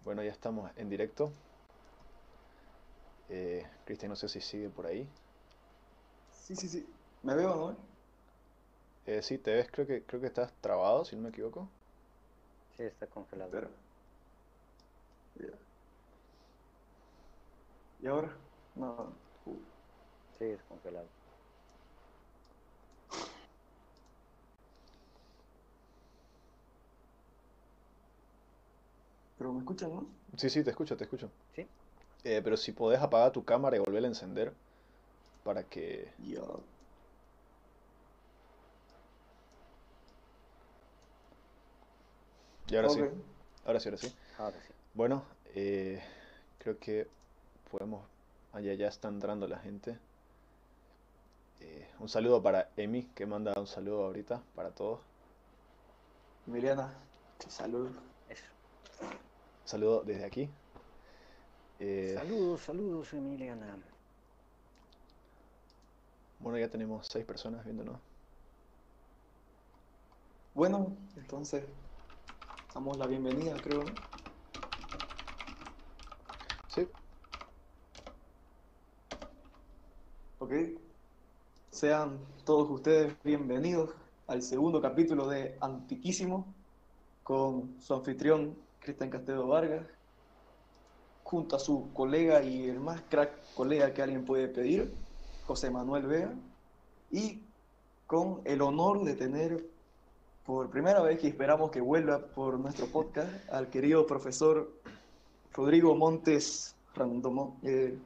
Bueno, ya estamos en directo. Eh, Cristian, no sé si sigue por ahí. Sí, sí, sí. ¿Me veo, no? Eh, sí, te ves, creo que, creo que estás trabado, si no me equivoco. Sí, está congelado. ¿Y ahora? No. Uh, Sí, es congelado. Pero me escuchan, ¿no? Sí, sí, te escucho, te escucho. ¿Sí? Eh, pero si podés apagar tu cámara y volverla a encender para que... Ya. Y ahora sí, ahora sí, ahora sí. Ahora sí. Bueno, eh, creo que podemos... Allá ya está entrando la gente. Eh, un saludo para Emi, que manda un saludo ahorita para todos. Emiliana, salud. Eso. Saludo desde aquí. Eh, Saludos, saludos, Emiliana. bueno, ya tenemos seis personas viéndonos. Bueno, entonces, damos la bienvenida, creo. Sí, Ok. Sean todos ustedes bienvenidos al segundo capítulo de Antiquísimo con su anfitrión Cristian Castedo Vargas, junto a su colega y el más crack colega que alguien puede pedir, José Manuel Vega, y con el honor de tener por primera vez que esperamos que vuelva por nuestro podcast al querido profesor Rodrigo Montes Random- eh,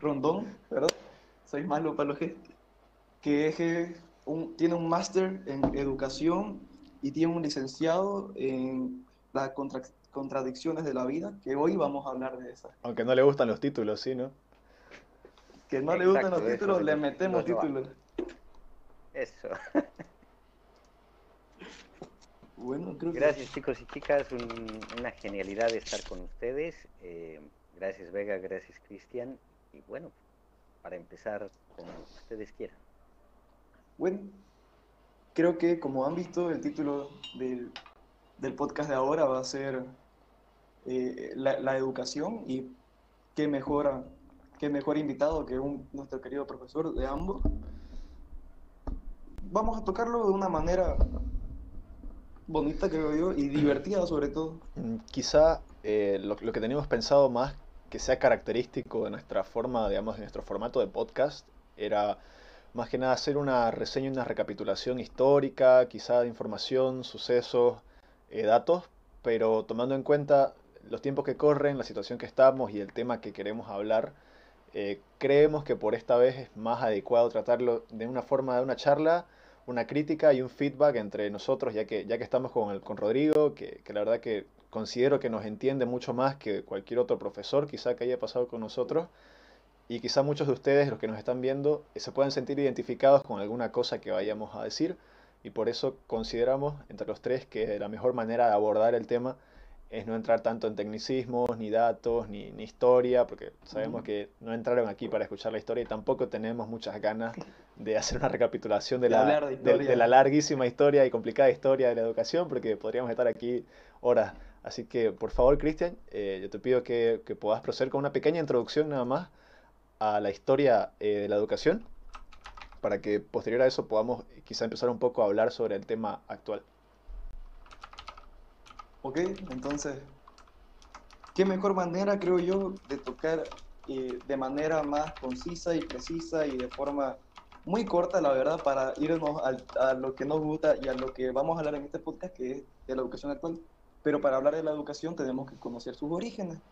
Rondón, ¿verdad? Soy malo para los gestos. Que es eh, un, tiene un máster en educación y tiene un licenciado en las contra- contradicciones de la vida, que hoy vamos a hablar de esas. aunque no le gustan los títulos, sí, ¿no? Que no le gustan los títulos, le metemos títulos. Eso. Bueno, creo que... Gracias, chicos y chicas. un- una genialidad estar con ustedes. Eh, gracias, Vega. Gracias, Cristian. Y bueno, para empezar, como ustedes quieran. Bueno, creo que como han visto, el título del, del podcast de ahora va a ser eh, la, educación y qué mejor, qué mejor invitado que un, nuestro querido profesor de ambos. Vamos a tocarlo de una manera bonita, creo yo, y divertida sobre todo. Mm, Quizá eh, lo, lo que teníamos pensado más que sea característico de nuestra forma, digamos, de nuestro formato de podcast, era más que nada hacer una reseña y una recapitulación histórica, quizá de información, sucesos, eh, datos, pero tomando en cuenta los tiempos que corren, la situación que estamos y el tema que queremos hablar, eh, creemos que por esta vez es más adecuado tratarlo de una forma de una charla, una crítica y un feedback entre nosotros, ya que, ya que estamos con, el, con Rodrigo, que, que la verdad que considero que nos entiende mucho más que cualquier otro profesor quizá que haya pasado con nosotros. Y quizá muchos de ustedes, los que nos están viendo, eh, se puedan sentir identificados con alguna cosa que vayamos a decir. Y por eso consideramos entre los tres que la mejor manera de abordar el tema es no entrar tanto en tecnicismos, ni datos, ni, ni historia, porque sabemos Ujú. que no entraron aquí para escuchar la historia y tampoco tenemos muchas ganas de hacer una recapitulación de De la, de de- de historia. la larguísima historia y complicada historia de la educación, porque podríamos estar aquí horas. Así que, por favor, Cristian, eh, yo te pido que, que puedas proceder con una pequeña introducción nada más a la historia eh, de la educación, para que posterior a eso podamos quizá empezar un poco a hablar sobre el tema actual. Ok, entonces, ¿qué mejor manera, creo yo, de tocar eh, de manera más concisa y precisa y de forma muy corta, la verdad, para irnos al- a lo que nos gusta y a lo que vamos a hablar en este podcast, que es de la educación actual? Pero para hablar de la educación tenemos que conocer sus orígenes.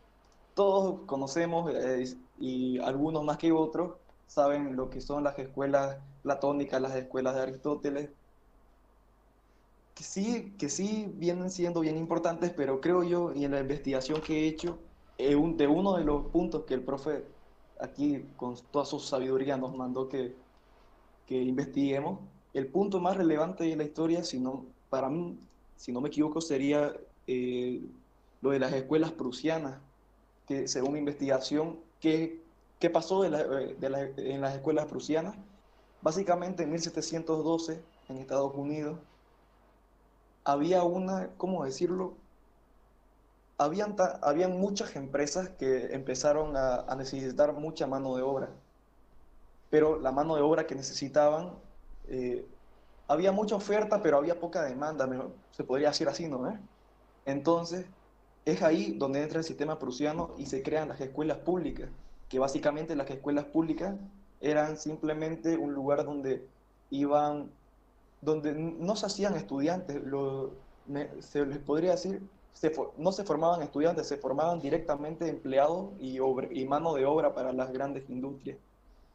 Todos conocemos, eh, y algunos más que otros, saben lo que son las escuelas platónicas, las escuelas de Aristóteles, sí, que sí vienen siendo bien importantes, pero creo yo, y en la investigación que he hecho, eh, un- de uno de los puntos que el profe aquí con toda su sabiduría nos mandó que, que investiguemos, el punto más relevante de la historia, si no, para mí, si no me equivoco, sería eh, lo de las escuelas prusianas, que según investigación, ¿qué, qué pasó eh, en las escuelas prusianas? Básicamente en 1712, en Estados Unidos, había una, ¿cómo decirlo? habían, habían muchas empresas que empezaron a, necesitar mucha mano de obra, pero la mano de obra que necesitaban, eh, había mucha oferta, pero había poca demanda, se podría decir así, ¿no? Entonces, es ahí donde entra el sistema prusiano y se crean las escuelas públicas, que básicamente las escuelas públicas eran simplemente un lugar donde iban, donde no se hacían estudiantes, lo, se les podría decir, no se formaban estudiantes, se formaban directamente empleados y, mano de obra para las grandes industrias.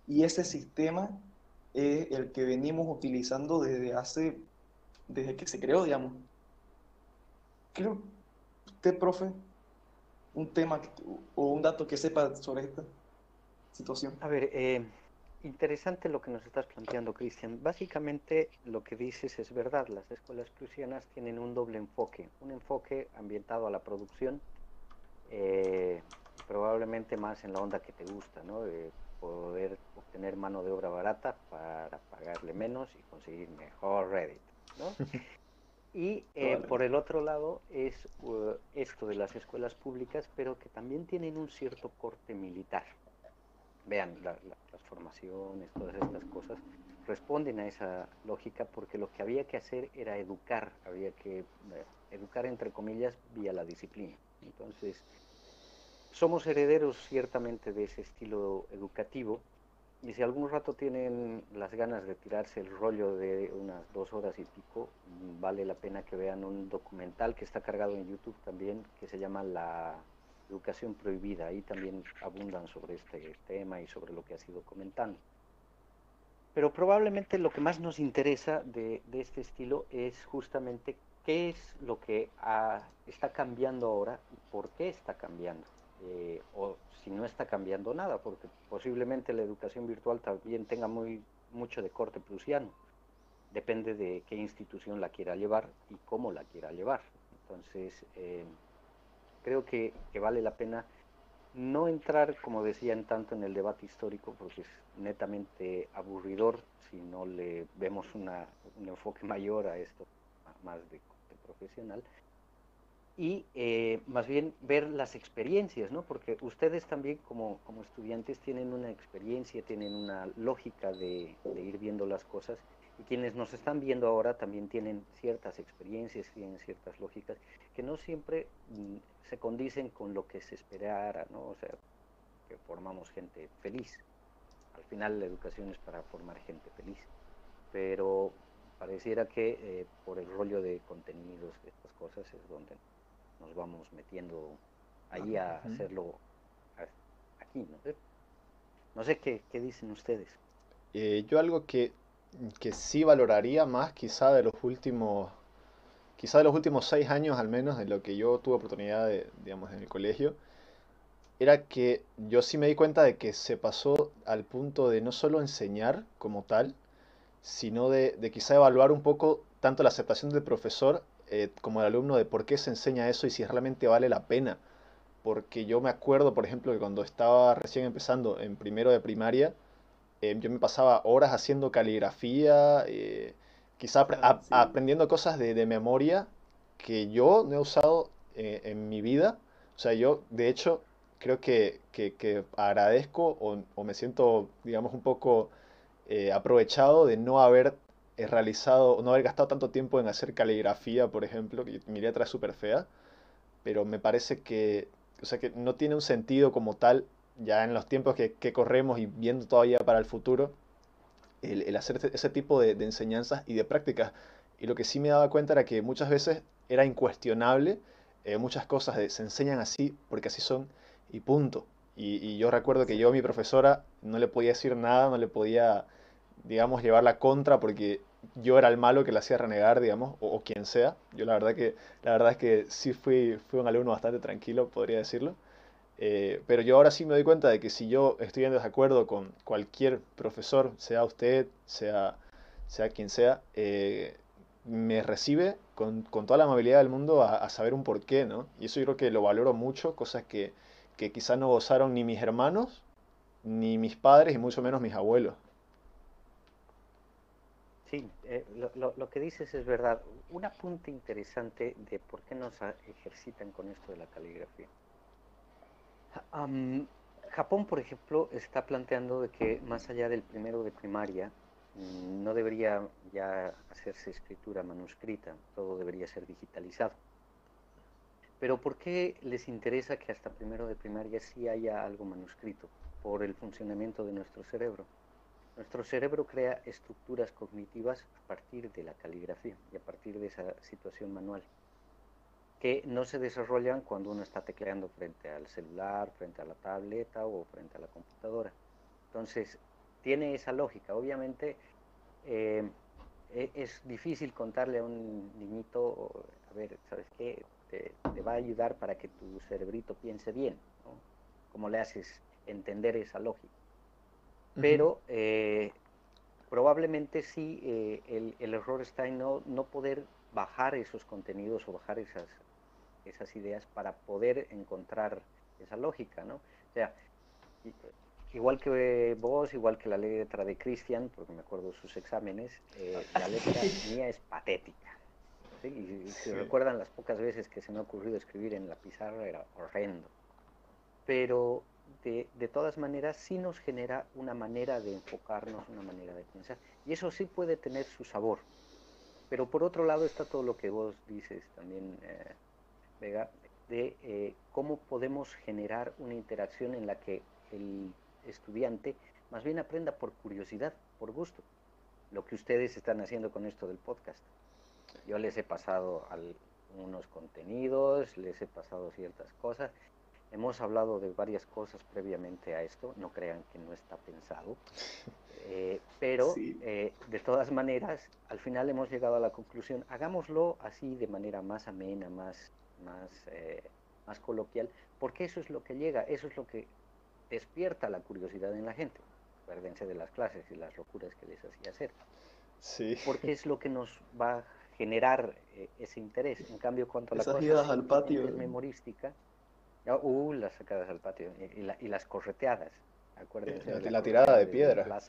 Y ese sistema es el que venimos utilizando desde hace, desde que se creó, digamos. Creo, usted, profe, un tema o un dato que sepa sobre esta situación. A ver, eh, interesante lo que nos estás planteando, Cristian. Básicamente lo que dices es verdad. Las escuelas prusianas tienen un doble enfoque. Un enfoque ambientado a la producción, eh, probablemente más en la onda que te gusta, ¿no? De poder obtener mano de obra barata para pagarle menos y conseguir mejor Reddit, ¿no? Y eh, por el otro lado es uh, esto de las escuelas públicas, pero que también tienen un cierto corte militar vean, las formaciones, todas estas cosas, responden a esa lógica porque lo que había que hacer era educar, había que eh, educar entre comillas vía la disciplina. Entonces, somos herederos ciertamente de ese estilo educativo y si algún rato tienen las ganas de tirarse el rollo de unas dos horas y pico, vale la pena que vean un documental que está cargado en YouTube también, que se llama La educación prohibida. Ahí también abundan sobre este tema y sobre lo que ha sido comentando. Pero probablemente lo que más nos interesa de, este estilo es justamente qué es lo que está cambiando ahora y por qué está cambiando. Eh, o si no está cambiando nada, porque posiblemente la educación virtual también tenga muy, mucho de corte prusiano. Depende de qué institución la quiera llevar y cómo la quiera llevar. Entonces, eh, creo que, vale la pena no entrar, como decían, tanto en el debate histórico, porque es netamente aburridor si no le vemos un enfoque mayor a esto, más de, profesional, y eh, más bien ver las experiencias, ¿no? Porque ustedes también como, como estudiantes tienen una experiencia, tienen una lógica de ir viendo las cosas y quienes nos están viendo ahora también tienen ciertas experiencias, tienen ciertas lógicas que no siempre mm, se condicen con lo que se esperara, ¿no? O sea, que formamos gente feliz. Al final la educación es para formar gente feliz. Pero pareciera que eh, por el rollo de contenidos, de estas cosas, es donde nos vamos metiendo ahí a hacerlo aquí, ¿no? No sé qué, qué dicen ustedes. Eh, yo algo que que sí valoraría más quizá de los últimos, quizá de los últimos seis años al menos, de lo que yo tuve oportunidad de, digamos, en el colegio, era que yo sí me di cuenta de que se pasó al punto de no solo enseñar como tal, sino de, de quizá evaluar un poco tanto la aceptación del profesor eh, como del alumno de por qué se enseña eso y si realmente vale la pena. Porque yo me acuerdo, por ejemplo, que cuando estaba recién empezando en primero de primaria, Em, yo me pasaba horas haciendo caligrafía, eh, quizá ah, aprendiendo cosas de, memoria que yo no he usado eh, en mi vida. O sea, yo de hecho creo que, agradezco o, me siento, digamos, un poco eh, aprovechado de no haber realizado, no haber gastado tanto tiempo en hacer caligrafía, por ejemplo, que mi letra es súper fea, pero me parece que, o sea, que no tiene un sentido como tal ya en los tiempos que, corremos y viendo todavía para el futuro, el, hacer ese tipo de, enseñanzas y de prácticas. Y lo que sí me daba cuenta era que muchas veces era incuestionable, eh, muchas cosas se enseñan así porque así son y punto. Y, yo recuerdo que yo a mi profesora no le podía decir nada, no le podía, digamos, llevar la contra porque yo era el malo que le hacía renegar, digamos, o, quien sea. Yo la verdad que la verdad es que sí fui, fui un alumno bastante tranquilo, podría decirlo. Eh, pero yo ahora sí me doy cuenta de que si yo estoy en desacuerdo con cualquier profesor, sea usted, sea, sea quien sea, eh, me recibe con, con, toda la amabilidad del mundo a, saber un porqué, ¿no? Y eso yo creo que lo valoro mucho, cosas que, que quizá no gozaron ni mis hermanos, ni mis padres, y mucho menos mis abuelos. Sí, eh, lo, lo, que dices es verdad. Un apunte interesante de por qué nos ejercitan con esto de la caligrafía. Japón, por ejemplo, está planteando de que más allá del primero de primaria, mm, no debería ya hacerse escritura manuscrita, todo debería ser digitalizado. Pero ¿por qué les interesa que hasta primero de primaria sí haya algo manuscrito? Por el funcionamiento de nuestro cerebro. Nuestro cerebro crea estructuras cognitivas a partir de la caligrafía y a partir de esa situación manual, que no se desarrollan cuando uno está tecleando frente al celular, frente a la tableta o frente a la computadora. Entonces, tiene esa lógica. Obviamente, eh, e, es difícil contarle a un niñito, a ver, ¿sabes qué? Te, va a ayudar para que tu cerebrito piense bien, ¿no? ¿Cómo le haces entender esa lógica? pero eh, probablemente sí eh, el, error está en no, no poder bajar esos contenidos o bajar esas, esas ideas para poder encontrar esa lógica, ¿no? O sea, igual que vos, igual que la letra de Cristian, porque me acuerdo de sus exámenes, eh, la letra mía es patética. Y, si recuerdan las pocas veces que se me ha ocurrido escribir en la pizarra, era horrendo. Pero de, todas maneras sí nos genera una manera de enfocarnos, una manera de pensar. Y eso sí puede tener su sabor. Pero por otro lado está todo lo que vos dices también, eh, Vega, de eh, cómo podemos generar una interacción en la que el estudiante más bien aprenda por curiosidad, por gusto. Lo que ustedes están haciendo con esto del podcast. Yo les he pasado algunos contenidos, les he pasado ciertas cosas Hemos hablado de varias cosas previamente a esto, no crean que no está pensado, eh, pero eh, de todas maneras, al final hemos llegado a la conclusión, hagámoslo así de manera más amena, más, más, eh, más coloquial, porque eso es lo que llega, eso es lo que despierta la curiosidad en la gente. Acuérdense de las clases y las locuras que les hacía hacer. Sí. Porque es lo que nos va a generar ese interés. En cambio, cuanto a la cosa al patio. memorística, Uh, las sacadas al patio y, las correteadas. Acuérdense. La, la, tirada de, piedra.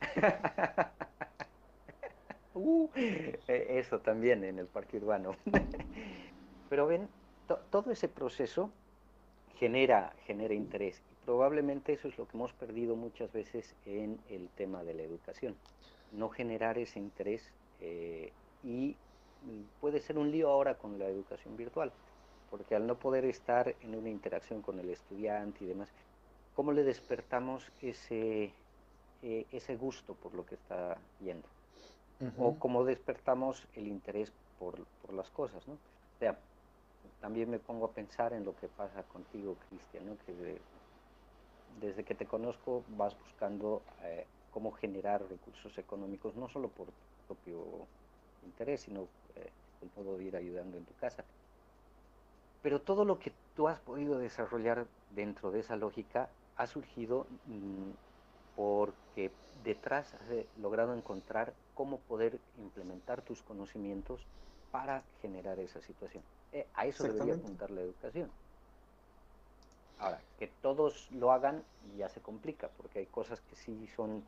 uh, e, eso también en el parque urbano. Pero ven, todo ese proceso genera, genera interés. Y probablemente eso es lo que hemos perdido muchas veces en el tema de la educación. No generar ese interés eh, y puede ser un lío ahora con la educación virtual porque al no poder estar en una interacción con el estudiante y demás, ¿cómo le despertamos ese, eh, ese gusto por lo que está yendo? O cómo despertamos el interés por, por, las cosas, ¿no? O sea, también me pongo a pensar en lo que pasa contigo, Cristian. Que desde que te conozco vas buscando eh, cómo generar recursos económicos, no solo por tu propio interés, sino eh, el ir ayudando en tu casa. Pero todo lo que tú has podido desarrollar dentro de esa lógica ha surgido mm, porque detrás has eh, logrado encontrar cómo poder implementar tus conocimientos para generar esa situación. Eh, a eso debería apuntar la educación. Ahora, que todos lo hagan ya se complica, porque hay cosas que sí son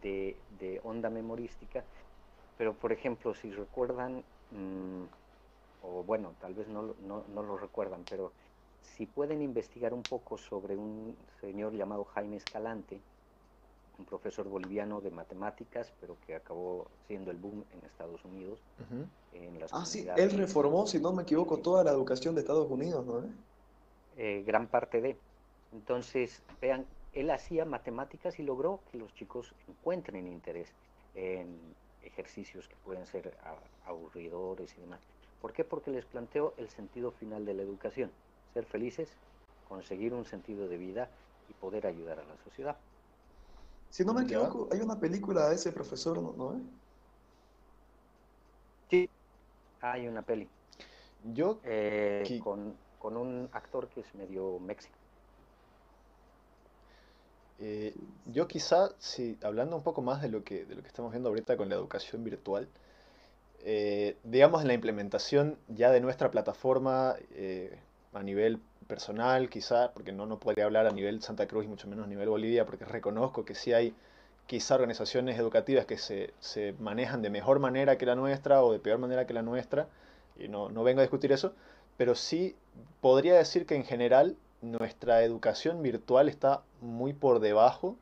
de, onda memorística, pero por ejemplo, si recuerdan, mm, o bueno, tal vez no, no, no, lo recuerdan, pero si pueden investigar un poco sobre un señor llamado Jaime Escalante, un profesor boliviano de matemáticas, pero que acabó siendo el boom en Estados Unidos. en ah, sí, él reformó, si no me equivoco, toda la educación de Estados Unidos, ¿no? Eh, gran parte de. Entonces, vean, él hacía matemáticas y logró que los chicos encuentren interés en ejercicios que pueden ser aburridores y demás. ¿Por qué? Porque les planteo el sentido final de la educación, ser felices, conseguir un sentido de vida y poder ayudar a la sociedad. Si no me equivoco, hay una película de ese profesor, ¿no? Sí, hay una peli. Yo eh, con, con, un actor que es medio México. Eh, yo quizá, si hablando un poco más de lo que de lo que estamos viendo ahorita con la educación virtual, eh, digamos, en la implementación ya de nuestra plataforma a nivel personal, quizá, porque no, no podría hablar a nivel Santa Cruz y mucho menos a nivel Bolivia, porque reconozco que sí hay quizá organizaciones educativas que se, se, manejan de mejor manera que la nuestra o de peor manera que la nuestra, y no, no vengo a discutir eso, pero sí podría decir que en general nuestra educación virtual está muy por debajo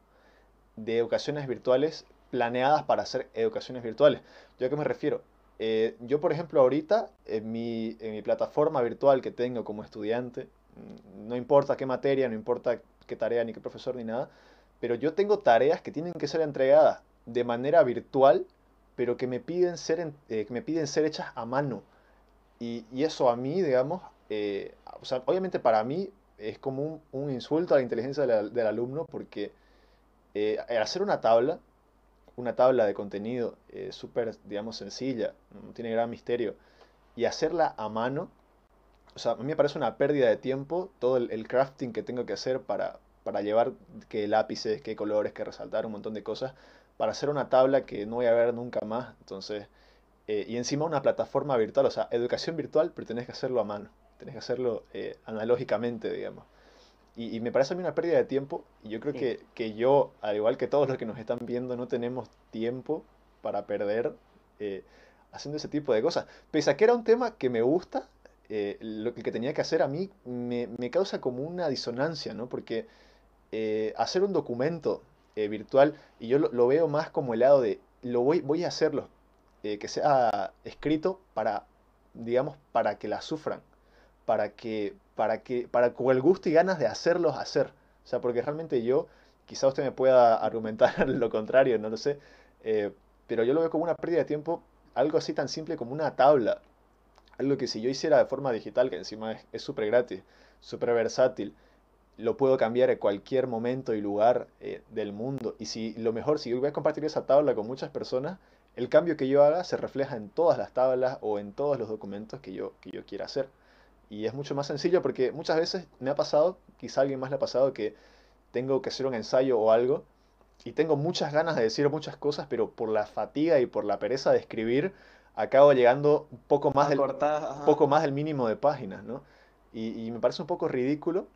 de educaciones virtuales planeadas para hacer educaciones virtuales. ¿Yo a qué me refiero? Eh, yo, por ejemplo, ahorita en mi, en mi plataforma virtual que tengo como estudiante, mm, no importa qué materia, no importa qué tarea, ni qué profesor, ni nada, pero yo tengo tareas que tienen que ser entregadas de manera virtual, pero que me piden ser, eh, que me piden ser hechas a mano. Y, y eso a mí, digamos, eh, obviamente para mí es como un, insulto a la inteligencia del alumno porque eh, hacer una tabla, una tabla de contenido eh, súper, digamos, sencilla, no tiene gran misterio, y hacerla a mano, o sea, a mí me parece una pérdida de tiempo todo el, crafting que tengo que hacer para, para llevar qué lápices, qué colores, qué resaltar, un montón de cosas, para hacer una tabla que no voy a ver nunca más. Entonces, eh, y encima una plataforma virtual, o sea, educación virtual, pero tenés que hacerlo a mano, tenés que hacerlo eh, analógicamente, digamos. Y, me parece a mí una pérdida de tiempo. Y yo creo que, que, yo, al igual que todos los que nos están viendo, no tenemos tiempo para perder eh, haciendo ese tipo de cosas. Pese a que era un tema que me gusta, eh, lo que tenía que hacer a mí me, me causa como una disonancia, ¿no? Porque eh, hacer un documento virtual, y yo lo, lo, veo más como el lado de, lo voy, voy a hacerlo, que sea escrito para, digamos, para que la sufran, para que, para que, para con el gusto y ganas de hacerlos hacer. O sea, porque realmente yo, quizá usted me pueda argumentar lo contrario, no lo sé, eh, pero yo lo veo como una pérdida de tiempo, algo así tan simple como una tabla. Algo que si yo hiciera de forma digital, que encima es súper gratis, súper versátil, lo puedo cambiar en cualquier momento y lugar eh, del mundo. Y si lo mejor, si yo voy a compartir esa tabla con muchas personas, el cambio que yo haga se refleja en todas las tablas o en todos los documentos que yo, que yo quiera hacer. Y es mucho más sencillo porque muchas veces me ha pasado, quizá a alguien más le ha pasado, que tengo que hacer un ensayo o algo y tengo muchas ganas de decir muchas cosas, pero por la fatiga y por la pereza de escribir, acabo llegando un poco más, del, poco más del mínimo de páginas, ¿no? Y, me parece un poco ridículo.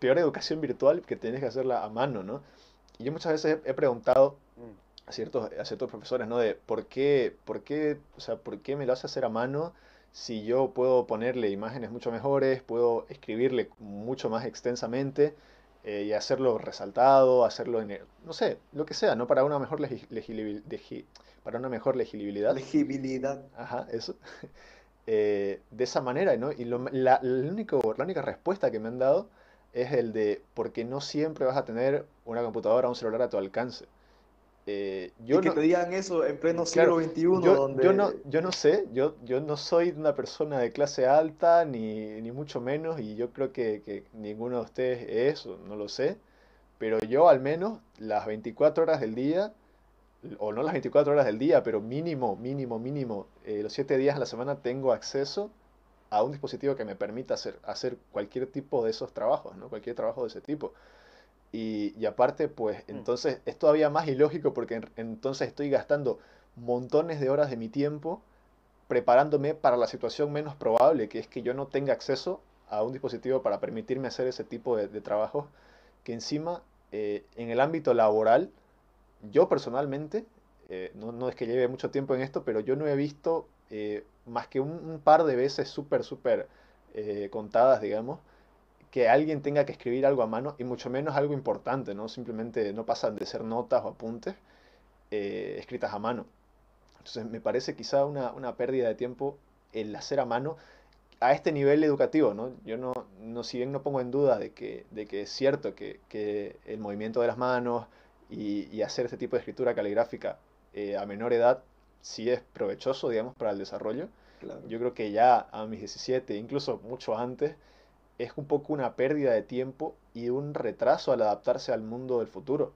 Peor educación virtual que tienes que hacerla a mano, ¿no? Y yo muchas veces he, preguntado mm. a ciertos, a ciertos profesores, ¿no? De por qué, por qué, o sea, por qué me lo hace hacer a mano si yo puedo ponerle imágenes mucho mejores, puedo escribirle mucho más extensamente eh, y hacerlo resaltado, hacerlo en, no sé, lo que sea, ¿no? Para una mejor legibilidad. Para una mejor legibilidad. Legibilidad. Ajá, eso. Eh, de esa manera, ¿no? Y la, único, la única respuesta que me han dado es el de, porque no siempre vas a tener una computadora o un celular a tu alcance. Eh, yo y que te digan eso en pleno siglo XXI. Yo, donde... yo, no, yo no sé, yo, yo no soy una persona de clase alta, ni, ni mucho menos, y yo creo que, que, ninguno de ustedes es, no lo sé, pero yo al menos las 24 horas del día, o no las 24 horas del día, pero mínimo, mínimo, mínimo, eh, los 7 días a la semana tengo acceso a un dispositivo que me permita hacer, hacer cualquier tipo de esos trabajos, ¿no? cualquier trabajo de ese tipo. Y, aparte, pues mm. entonces es todavía más ilógico porque entonces estoy gastando montones de horas de mi tiempo preparándome para la situación menos probable, que es que yo no tenga acceso a un dispositivo para permitirme hacer ese tipo de, de trabajos, que encima eh, en el ámbito laboral, yo personalmente, eh, no, no, es que lleve mucho tiempo en esto, pero yo no he visto eh, más que un, un, par de veces súper, súper contadas, digamos, que alguien tenga que escribir algo a mano y mucho menos algo importante, ¿no? Simplemente no pasan de ser notas o apuntes eh, escritas a mano. Entonces me parece quizá una, una, pérdida de tiempo el hacer a mano a este nivel educativo, ¿no? Yo no, no si bien no pongo en duda de que, de que es cierto que, que el movimiento de las manos y, y hacer este tipo de escritura caligráfica eh, a menor edad sí es provechoso, digamos, para el desarrollo. Yo creo que ya a mis 17, incluso mucho antes, es un poco una pérdida de tiempo y un retraso al adaptarse al mundo del futuro.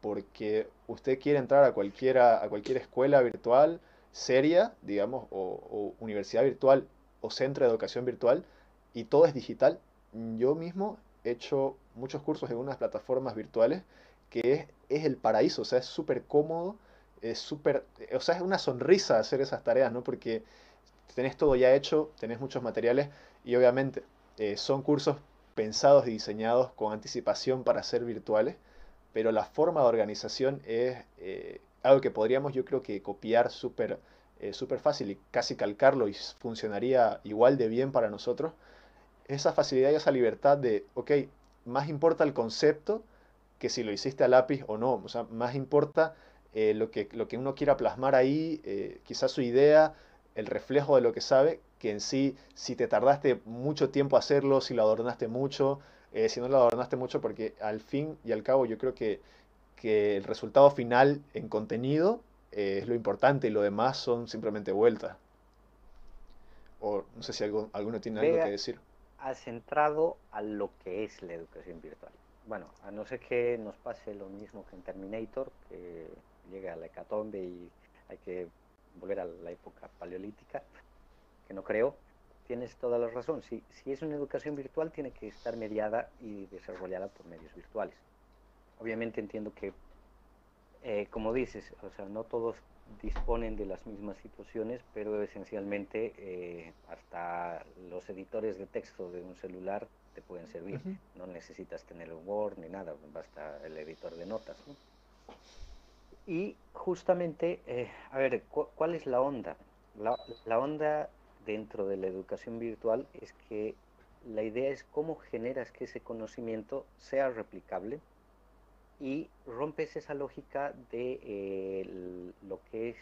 Porque usted quiere entrar a, cualquiera, a cualquier escuela virtual seria, digamos, o, universidad virtual o centro de educación virtual y todo es digital. Yo mismo he hecho muchos cursos en unas plataformas virtuales que es, es el paraíso, o sea, es súper cómodo, es súper, o sea, es una sonrisa hacer esas tareas, ¿no? Porque tenés todo ya hecho, tenés muchos materiales y obviamente eh, son cursos pensados y diseñados con anticipación para ser virtuales, pero la forma de organización es eh, algo que podríamos yo creo que copiar súper eh, fácil y casi calcarlo y funcionaría igual de bien para nosotros. Esa facilidad y esa libertad de, ok, más importa el concepto que si lo hiciste a lápiz o no, o sea, más importa lo, que, lo que uno quiera plasmar ahí, quizás su idea, el reflejo de lo que sabe, que en sí, si te tardaste mucho tiempo hacerlo, si lo adornaste mucho, eh, si no lo adornaste mucho, porque al fin y al cabo yo creo que, que el resultado final en contenido es lo importante y lo demás son simplemente vueltas. O no sé si algo, alguno tiene algo que decir. Ha centrado a lo que es la educación virtual. Bueno, a no ser que nos pase lo mismo que en Terminator, que llega a la hecatombe y hay que volver a la época paleolítica, que no creo, tienes toda la razón. Si, si es una educación virtual, tiene que estar mediada y desarrollada por medios virtuales. Obviamente entiendo que, eh, como dices, o sea, no todos disponen de las mismas situaciones, pero esencialmente eh, hasta los editores de texto de un celular te pueden servir. No necesitas tener el Word ni nada, basta el editor de notas. ¿no? Y justamente, eh, a ver, ¿cuál es la onda? La, onda dentro de la educación virtual es que la idea es cómo generas que ese conocimiento sea replicable y rompes esa lógica de eh, lo que es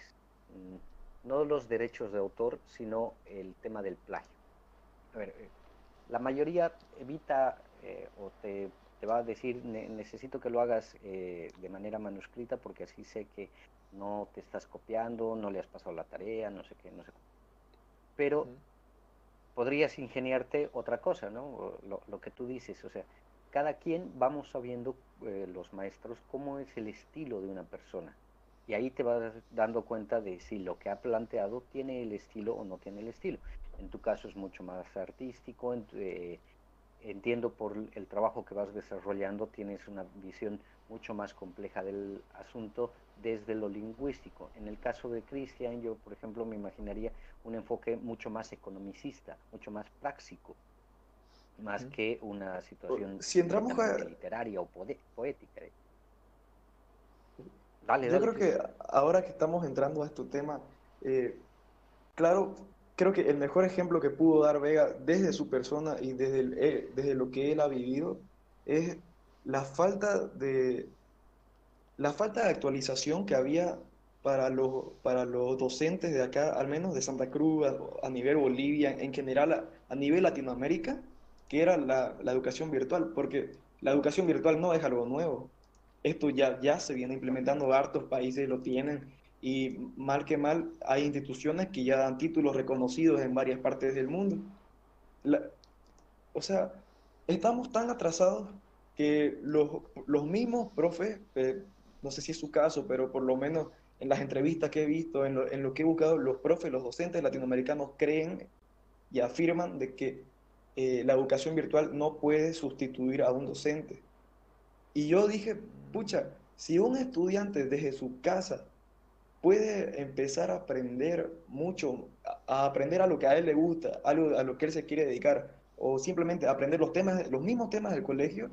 mm, no los derechos de autor, sino el tema del plagio. A ver, eh, la mayoría evita o te va a decir, necesito que lo hagas eh, de manera manuscrita porque así sé que no te estás copiando, no le has pasado la tarea, no sé qué, no sé. Pero podrías ingeniarte otra cosa, ¿no? Lo, que tú dices, o sea, cada quien vamos sabiendo, eh, los maestros, cómo es el estilo de una persona. Y ahí te vas dando cuenta de si lo que ha planteado tiene el estilo o no tiene el estilo. En tu caso es mucho más artístico, en eh, entiendo por el trabajo que vas desarrollando, tienes una visión mucho más compleja del asunto desde lo lingüístico. En el caso de Cristian, yo, por ejemplo, me imaginaría un enfoque mucho más economicista, mucho más práctico, más que una situación si entramos literaria o poética. Dale, yo creo que ahora que estamos entrando a este tema, eh, claro, creo que el mejor ejemplo que pudo dar Vega desde su persona y desde, eh, desde lo que él ha vivido es la falta de la falta de actualización que había para los, para los docentes de acá, al menos de Santa Cruz, a, nivel Bolivia, en general a, nivel Latinoamérica, que era la, la, educación virtual, porque la educación virtual no es algo nuevo. Esto ya, ya se viene implementando, hartos países lo tienen, y mal que mal hay instituciones que ya dan títulos reconocidos en varias partes del mundo. o sea, estamos tan atrasados que los, los mismos profes, eh, no sé si es su caso, pero por lo menos en las entrevistas que he visto, en lo, en lo que he buscado, los profes, los docentes latinoamericanos creen y afirman de que eh, la educación virtual no puede sustituir a un docente. Y yo dije, pucha, si un estudiante desde su casa puede empezar a aprender mucho, a aprender a lo que a él le gusta, a lo, a lo que él se quiere dedicar, o simplemente aprender los, temas, los mismos temas del colegio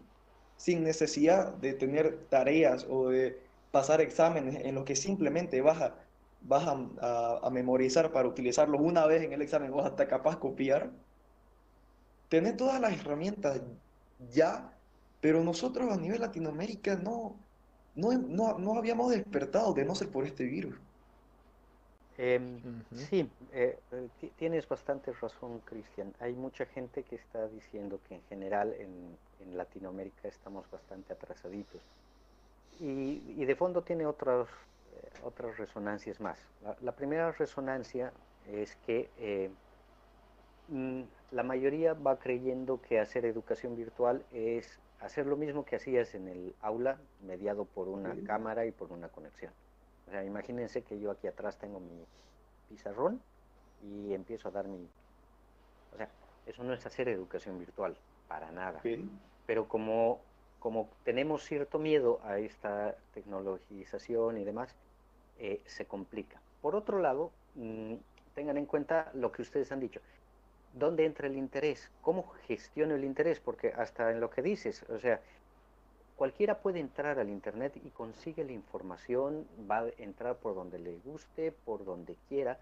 sin necesidad de tener tareas o de pasar exámenes en los que simplemente vas a, vas a, memorizar para utilizarlos una vez en el examen o hasta capaz copiar. Tener todas las herramientas ya, pero nosotros a nivel Latinoamérica no, no, no, no habíamos despertado de no ser por este virus. Em, sí, eh, eh, tienes bastante razón, Cristian. Hay mucha gente que está diciendo que en general en, en Latinoamérica estamos bastante atrasaditos. Y, y de fondo tiene otras, eh, otras resonancias más. La, la, primera resonancia es que mm, la mayoría va creyendo que hacer educación virtual es hacer lo mismo que hacías en el aula, mediado por una cámara y por una conexión. O sea, imagínense que yo aquí atrás tengo mi pizarrón y empiezo a dar mi... O sea, eso no es hacer educación virtual, para nada. Pero como, como tenemos cierto miedo a esta tecnologización y demás, eh, se complica. Por otro lado, mm, tengan en cuenta lo que ustedes han dicho. ¿Dónde entra el interés? ¿Cómo gestiono el interés? Porque hasta en lo que dices, o sea, cualquiera puede entrar al Internet y consigue la información, va a entrar por donde le guste, por donde quiera.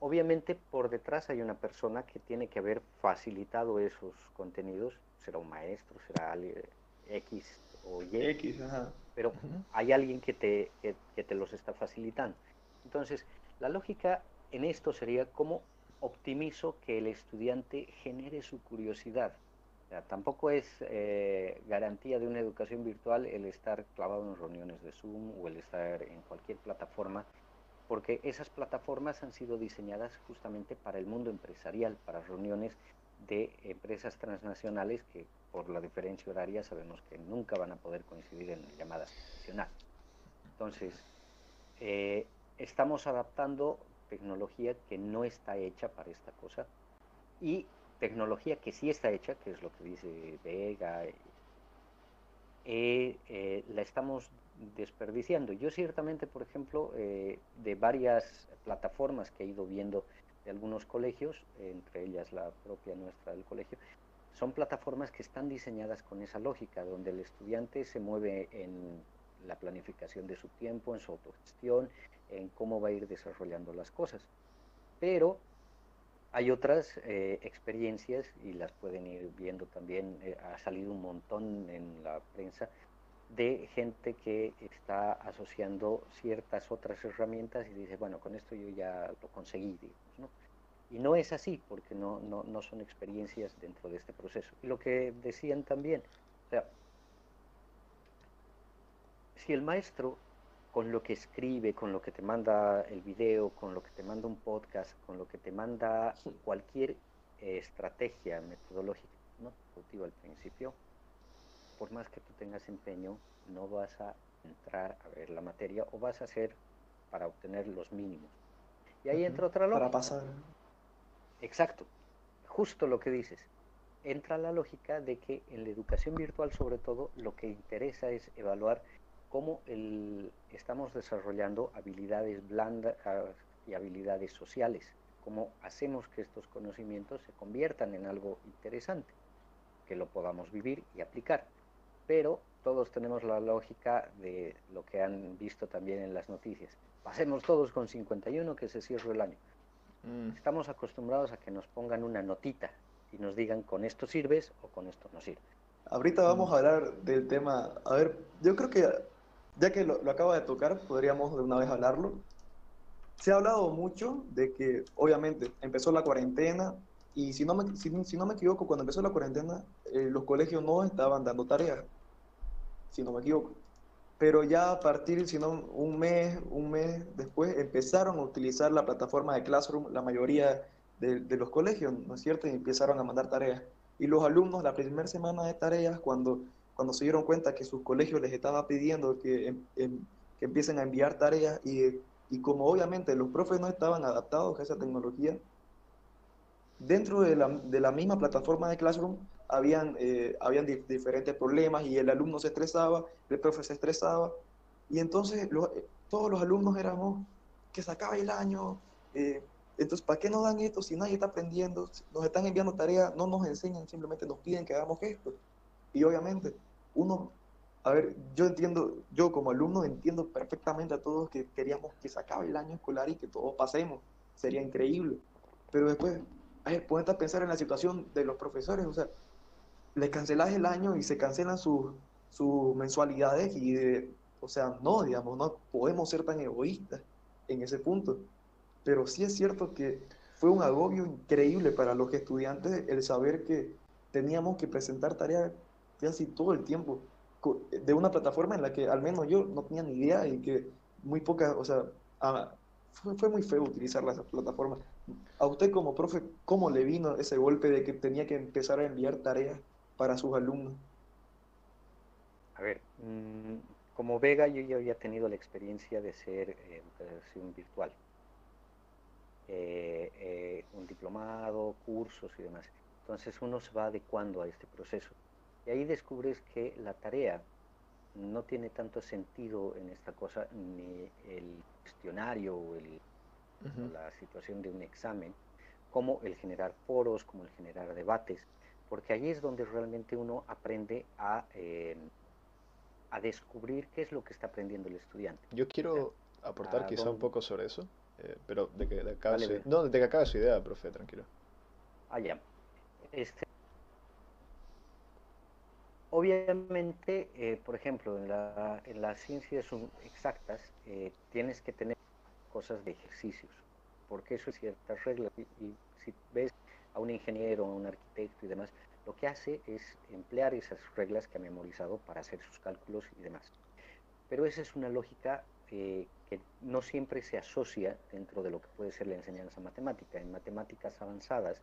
Obviamente por detrás hay una persona que tiene que haber facilitado esos contenidos, será un maestro, será X o Y, X, ajá. pero hay alguien que te, que te los está facilitando. Entonces, la lógica en esto sería cómo optimizo que el estudiante genere su curiosidad. Tampoco es eh, garantía de una educación virtual el estar clavado en reuniones de Zoom o el estar en cualquier plataforma, porque esas plataformas han sido diseñadas justamente para el mundo empresarial, para reuniones de empresas transnacionales que por la diferencia horaria sabemos que nunca van a poder coincidir en llamadas tradicional. Entonces, eh, estamos adaptando tecnología que no está hecha para esta cosa y tecnología que sí está hecha, que es lo que dice Vega, eh, eh, la estamos desperdiciando. Yo ciertamente, por ejemplo, eh, de varias plataformas que he ido viendo de algunos colegios, entre ellas la propia nuestra del colegio, son plataformas que están diseñadas con esa lógica, donde el estudiante se mueve en la planificación de su tiempo, en su autogestión, en cómo va a ir desarrollando las cosas. Pero hay otras eh, experiencias y las pueden ir viendo también, eh, ha salido un montón en la prensa de gente que está asociando ciertas otras herramientas y dice, bueno, con esto yo ya lo conseguí, ¿no? Y no es así, porque no, no, no son experiencias dentro de este proceso. Y lo que decían también, o sea, si el maestro con lo que escribe, con lo que te manda el video, con lo que te manda un podcast, con lo que te manda cualquier eh, estrategia metodológica, no al principio, por más que tú tengas empeño, no vas a entrar a ver la materia o vas a hacer para obtener los mínimos. Y ahí entra otra lógica. Para pasar. Exacto, justo lo que dices. Entra la lógica de que en la educación virtual sobre todo lo que interesa es evaluar cómo el, estamos desarrollando habilidades blandas ah, y habilidades sociales, cómo hacemos que estos conocimientos se conviertan en algo interesante, que lo podamos vivir y aplicar. Pero todos tenemos la lógica de lo que han visto también en las noticias. Pasemos todos con 51 que se cierre el año. Mm. Estamos acostumbrados a que nos pongan una notita y nos digan con esto sirves o con esto no sirves. Ahorita vamos mm. a hablar del tema, a ver, yo creo que ya que lo, acaba de tocar, podríamos de una vez hablarlo. Se ha hablado mucho de que, obviamente, empezó la cuarentena y si no me, si, no me equivoco, cuando empezó la cuarentena, eh, los colegios no estaban dando tareas, si no me equivoco. Pero ya a partir, si no, un mes, un mes después, empezaron a utilizar la plataforma de Classroom, la mayoría de, de los colegios, ¿no es cierto? Y empezaron a mandar tareas. Y los alumnos, la primera semana de tareas, cuando cuando se dieron cuenta que sus colegios les estaba pidiendo que, em, em, que empiecen a enviar tareas y, y, como obviamente los profes no estaban adaptados a esa tecnología, dentro de la, de la misma plataforma de Classroom habían, eh, habían diferentes problemas y el alumno se estresaba, el profe se estresaba y entonces eh, todos los alumnos éramos que se acaba el año, eh, entonces ¿para qué nos dan esto si nadie está aprendiendo? Nos están enviando tareas, no nos enseñan, simplemente nos piden que hagamos esto. Y obviamente, uno, a ver, yo entiendo, yo como alumno entiendo perfectamente a todos que queríamos que se acabe el año escolar y que todos pasemos, sería increíble. Pero después, a ver, ponete a pensar en la situación de los profesores, o sea, les cancelas el año y se cancelan sus, sus mensualidades y, de, o sea, no, digamos, no podemos ser tan egoístas en ese punto. Pero sí es cierto que fue un agobio increíble para los estudiantes el saber que teníamos que presentar tareas casi todo el tiempo de una plataforma en la que al menos yo no tenía ni idea y que muy poca, o sea, fue, muy feo utilizar la plataforma. A usted como profe, ¿cómo le vino ese golpe de que tenía que empezar a enviar tareas para sus alumnos? A ver, mm, como Vega yo ya había tenido la experiencia de ser eh, educación virtual. Eh, eh, un diplomado, cursos y demás. Entonces uno se va adecuando a este proceso. Y ahí descubres que la tarea no tiene tanto sentido en esta cosa, ni el cuestionario o el, la situación de un examen, como el generar foros, como el generar debates, porque ahí es donde realmente uno aprende a, eh, a descubrir qué es lo que está aprendiendo el estudiante. Yo quiero aportar quizá un poco sobre eso, eh, pero de que, de acabe su, no, de que acabe su idea, profe, tranquilo. Ah, ya. Este, obviamente, eh, por ejemplo, en, la, las ciencias exactas eh, tienes que tener cosas de ejercicios, porque eso es ciertas reglas. Y, y, si ves a un ingeniero, a un arquitecto y demás, lo que hace es emplear esas reglas que ha memorizado para hacer sus cálculos y demás. Pero esa es una lógica eh, que no siempre se asocia dentro de lo que puede ser la enseñanza matemática. En matemáticas avanzadas,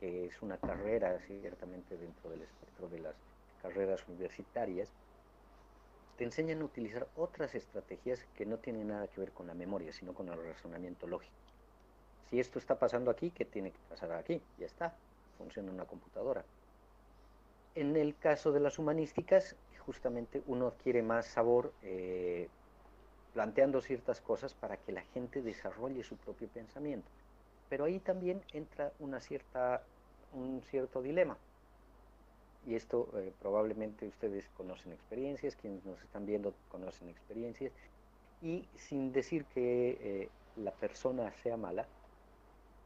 que es una carrera ciertamente dentro del espectro de las carreras universitarias, te enseñan a utilizar otras estrategias que no tienen nada que ver con la memoria, sino con el razonamiento lógico. Si esto está pasando aquí, ¿qué tiene que pasar aquí? Ya está, funciona una computadora. En el caso de las humanísticas, justamente uno adquiere más sabor eh, planteando ciertas cosas para que la gente desarrolle su propio pensamiento. Pero ahí también entra una cierta, un cierto dilema. Y esto eh, probablemente ustedes conocen experiencias, quienes nos están viendo conocen experiencias. Y sin decir que eh, la persona sea mala,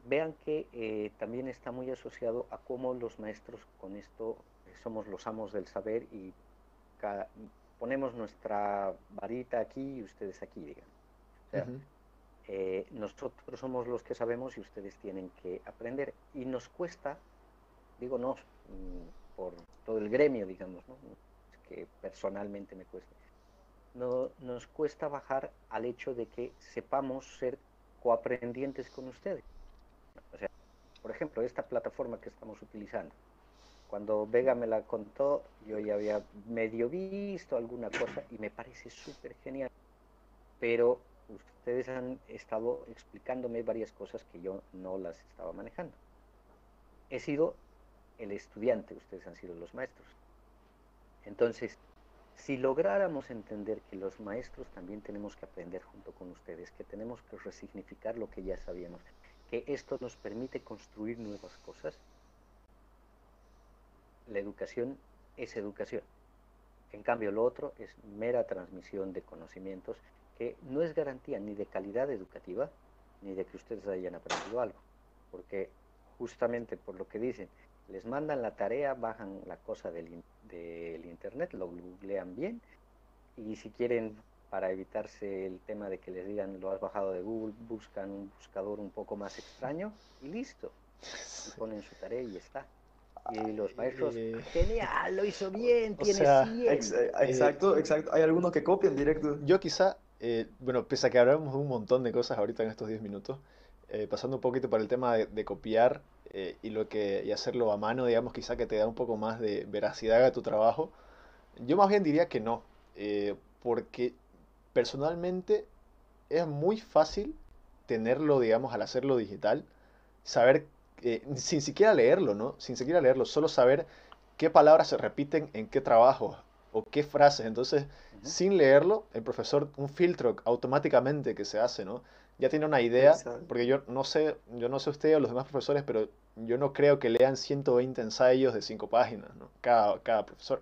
vean que eh, también está muy asociado a cómo los maestros con esto somos los amos del saber y ponemos nuestra varita aquí y ustedes aquí, digan. Nosotros somos los que sabemos y ustedes tienen que aprender. Y nos cuesta, digo no, mm, por todo el gremio, digamos, ¿no? que personalmente me cuesta. No, nos cuesta bajar al hecho de que sepamos ser coaprendientes con ustedes. O sea, por ejemplo, esta plataforma que estamos utilizando, cuando Vega me la contó, yo ya había medio visto alguna cosa y me parece súper genial. Pero ustedes han estado explicándome varias cosas que yo no las estaba manejando. He sido el estudiante, ustedes han sido los maestros. Entonces, si lográramos entender que los maestros también tenemos que aprender junto con ustedes, que tenemos que resignificar lo que ya sabíamos, que esto nos permite construir nuevas cosas, la educación es educación. En cambio, lo otro es mera transmisión de conocimientos que no es garantía ni de calidad educativa ni de que ustedes hayan aprendido algo. Porque justamente por lo que dicen, les mandan la tarea, bajan la cosa del, del internet, lo googlean bien y si quieren para evitarse el tema de que les digan lo has bajado de Google, buscan un buscador un poco más extraño y listo. Y ponen su tarea y está. Y los maestros, eh, genial, lo hizo bien, tiene 100. Eh, exacto, exacto. Hay algunos que copian directo. Yo quizá, eh, bueno, pese a que hablamos un montón de cosas ahorita en estos 10 minutos, pasando un poquito para el tema de, copiar y, lo que, y hacerlo a mano, digamos, quizá que te da un poco más de veracidad a tu trabajo, yo más bien diría que no, porque personalmente es muy fácil tenerlo, digamos, al hacerlo digital, saber eh, sin siquiera leerlo, ¿no? Sin siquiera leerlo, solo saber qué palabras se repiten en qué trabajo o qué frases. Entonces, sin leerlo, el profesor, un filtro automáticamente que se hace, ¿no? Ya tiene una idea, porque yo no sé, yo no sé usted o los demás profesores, pero yo no creo que lean 120 ensayos de 5 páginas, ¿no? Cada, cada profesor.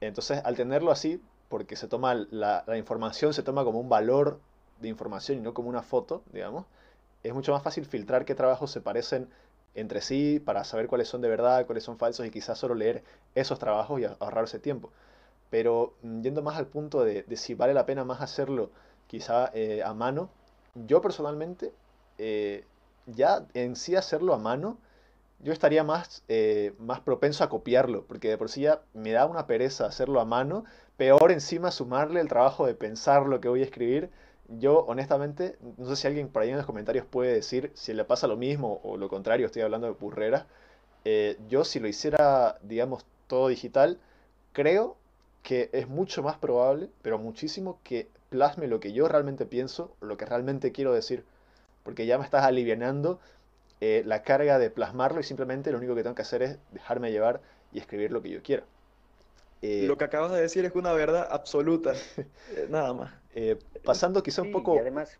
Entonces, al tenerlo así, porque se toma la, la información, se toma como un valor de información y no como una foto, digamos, es mucho más fácil filtrar qué trabajos se parecen entre sí para saber cuáles son de verdad, cuáles son falsos y quizás solo leer esos trabajos y ahorrarse tiempo. Pero mm, yendo más al punto de, si vale la pena más hacerlo quizá eh, a mano, yo personalmente eh, ya en sí hacerlo a mano, yo estaría más, eh, más propenso a copiarlo, porque de por sí ya me da una pereza hacerlo a mano, peor encima sumarle el trabajo de pensar lo que voy a escribir, yo, honestamente, no sé si alguien por ahí en los comentarios puede decir si le pasa lo mismo o lo contrario, estoy hablando de burrera. Eh, yo, si lo hiciera, digamos, todo digital, creo que es mucho más probable, pero muchísimo, que plasme lo que yo realmente pienso, lo que realmente quiero decir. Porque ya me estás alivianando eh, la carga de plasmarlo y simplemente lo único que tengo que hacer es dejarme llevar y escribir lo que yo quiero. Eh, lo que acabas de decir es una verdad absoluta, nada más. Eh, pasando quizá un poco... Y además...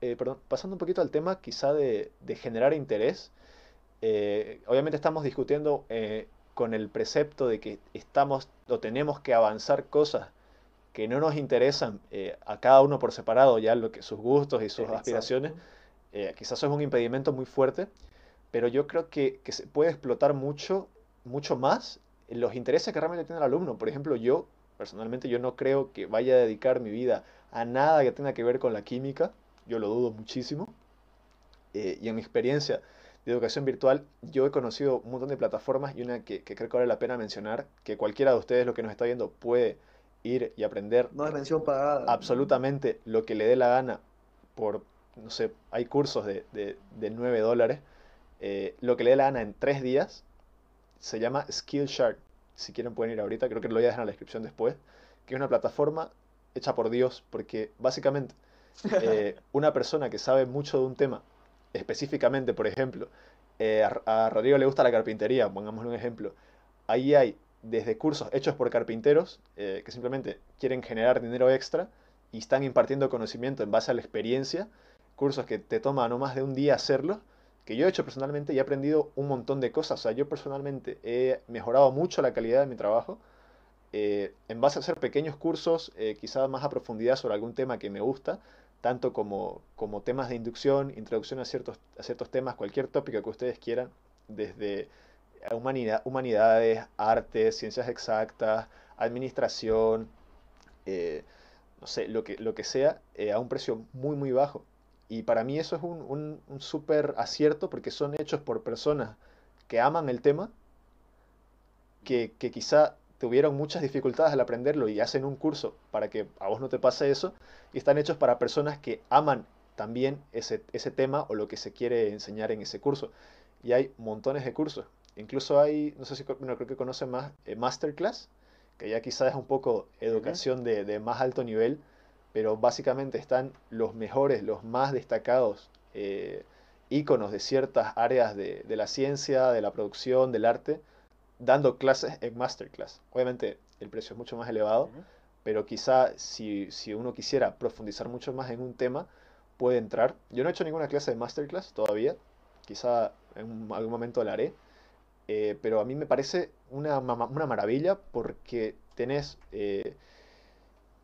Eh, perdón, pasando un poquito al tema quizá de, generar interés. Eh, obviamente estamos discutiendo con el precepto de que estamos o tenemos que avanzar cosas que no nos interesan eh, a cada uno por separado, ya lo que sus gustos y sus Exacto. aspiraciones, eh, quizás eso es un impedimento muy fuerte, pero yo creo que, que se puede explotar mucho, mucho más los intereses que realmente tiene el alumno. Por ejemplo, yo, personalmente, yo no creo que vaya a dedicar mi vida a nada que tenga que ver con la química, yo lo dudo muchísimo, Eh, y en mi experiencia de educación virtual, yo he conocido un montón de plataformas y una que, que creo que vale la pena mencionar, que cualquiera de ustedes, lo que nos está viendo, puede ir y aprender No es mención pagada. absolutamente lo que le dé la gana por, no sé, hay cursos de, de, de 9 dólares, eh, lo que le dé la gana en 3 días, se llama Skillshare. Si quieren pueden ir ahorita, creo que lo voy a dejar en la descripción después, que es una plataforma hecha por Dios, porque básicamente eh, una persona que sabe mucho de un tema, específicamente, por ejemplo, eh, a, a Rodrigo le gusta la carpintería, pongámosle un ejemplo, ahí hay desde cursos hechos por carpinteros eh, que simplemente quieren generar dinero extra y están impartiendo conocimiento en base a la experiencia, cursos que te toma no más de un día hacerlos, que yo he hecho personalmente y he aprendido un montón de cosas. O sea, yo personalmente he mejorado mucho la calidad de mi trabajo eh, en base a hacer pequeños cursos, eh, quizás más a profundidad sobre algún tema que me gusta, tanto como, como temas de inducción, introducción a ciertos, a ciertos temas, cualquier tópico que ustedes quieran, desde humanidad, humanidades, artes, ciencias exactas, administración, eh, no sé, lo que, lo que sea, eh, a un precio muy, muy bajo. Y para mí eso es un, un, un súper acierto porque son hechos por personas que aman el tema, que, que quizá tuvieron muchas dificultades al aprenderlo y hacen un curso para que a vos no te pase eso, y están hechos para personas que aman también ese, ese tema o lo que se quiere enseñar en ese curso. Y hay montones de cursos. Incluso hay, no sé si bueno, creo que conocen más, eh, Masterclass, que ya quizás es un poco educación de, de más alto nivel, pero básicamente están los mejores, los más destacados eh, íconos de ciertas áreas de, de la ciencia, de la producción, del arte, dando clases en Masterclass. Obviamente el precio es mucho más elevado, pero quizá si, si uno quisiera profundizar mucho más en un tema, puede entrar. Yo no he hecho ninguna clase de Masterclass todavía, quizá en algún momento la haré, eh, pero a mí me parece una, una maravilla porque tenés eh,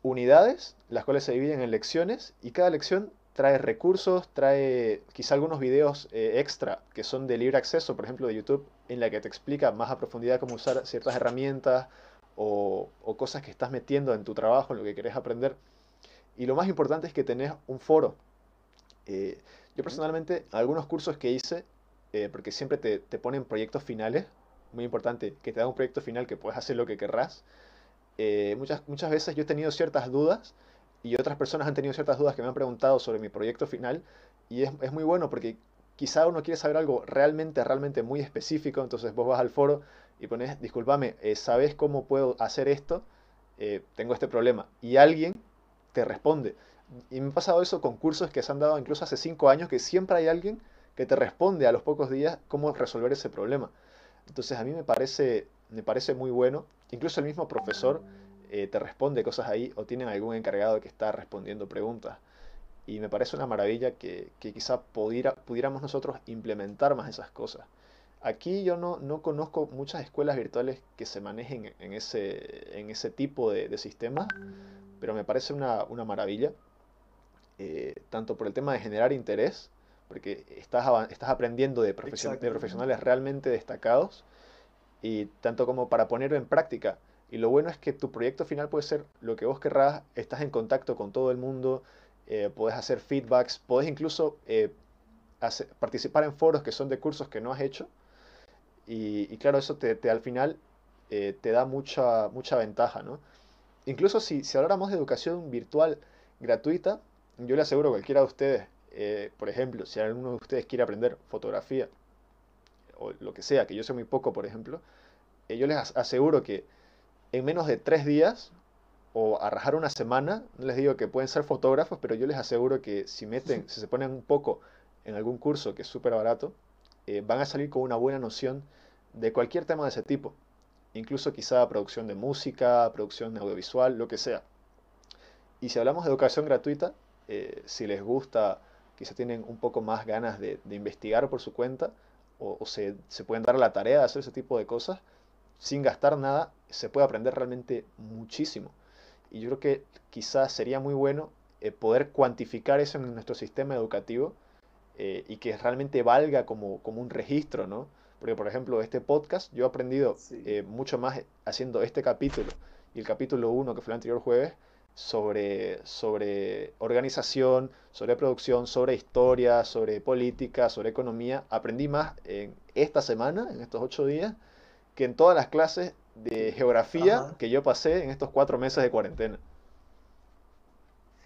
unidades, las cuales se dividen en lecciones, y cada lección trae recursos, trae quizá algunos videos eh, extra que son de libre acceso, por ejemplo de YouTube, en la que te explica más a profundidad cómo usar ciertas herramientas o, o cosas que estás metiendo en tu trabajo, en lo que querés aprender. Y lo más importante es que tenés un foro. Eh, yo personalmente, algunos cursos que hice, eh, porque siempre te, te ponen proyectos finales, muy importante, que te dan un proyecto final que puedes hacer lo que querrás. Eh, muchas, muchas veces yo he tenido ciertas dudas y otras personas han tenido ciertas dudas que me han preguntado sobre mi proyecto final y es, es muy bueno porque quizá uno quiere saber algo realmente, realmente muy específico, entonces vos vas al foro y pones, discúlpame, eh, ¿sabes cómo puedo hacer esto? Tengo este problema. Y alguien te responde. Y me ha pasado eso con cursos que se han dado incluso hace cinco años, que siempre hay alguien que te responde a los pocos días cómo resolver ese problema. Entonces a mí me parece, me parece muy bueno. Incluso el mismo profesor eh, te responde cosas ahí o tienen algún encargado que está respondiendo preguntas. Y me parece una maravilla que, que quizá pudiera, pudiéramos nosotros implementar más esas cosas. Aquí yo no, no conozco muchas escuelas virtuales que se manejen en ese, en ese tipo de, de sistemas, pero me parece una, una maravilla, eh, tanto por el tema de generar interés, porque estás, estás aprendiendo de, profesionales realmente destacados, y tanto como para ponerlo en práctica. Y lo bueno es que tu proyecto final puede ser lo que vos querrás, estás en contacto con todo el mundo, eh, puedes hacer feedbacks, puedes incluso eh, participar en foros que son de cursos que no has hecho. Y, y claro, eso te, te al final eh, te da mucha, mucha ventaja, ¿no? Incluso si, si habláramos de educación virtual gratuita, yo le aseguro a cualquiera de ustedes, eh, por ejemplo, si alguno de ustedes quiere aprender fotografía o lo que sea, que yo sé muy poco, por ejemplo, eh, yo les as- aseguro que en menos de tres días o a rajar una semana, no les digo que pueden ser fotógrafos, pero yo les aseguro que si meten, si se ponen un poco en algún curso que es súper barato, eh, van a salir con una buena noción de cualquier tema de ese tipo. Incluso quizá producción de música, producción audiovisual, lo que sea. Y si hablamos de educación gratuita, si les gusta, quizá tienen un poco más ganas de, de investigar por su cuenta, o, o se, se pueden dar la tarea de hacer ese tipo de cosas, sin gastar nada, se puede aprender realmente muchísimo. y yo creo que quizás sería muy bueno eh, poder cuantificar eso en nuestro sistema educativo eh, y que realmente valga como, como un registro, ¿no? Porque, por ejemplo, este podcast, yo he aprendido eh, mucho más haciendo este capítulo y el capítulo 1 que fue el anterior jueves sobre, sobre organización, sobre producción, sobre historia, sobre política, sobre economía. Aprendí más en esta semana, en estos ocho días, que en todas las clases de geografía que yo pasé en estos cuatro meses de cuarentena.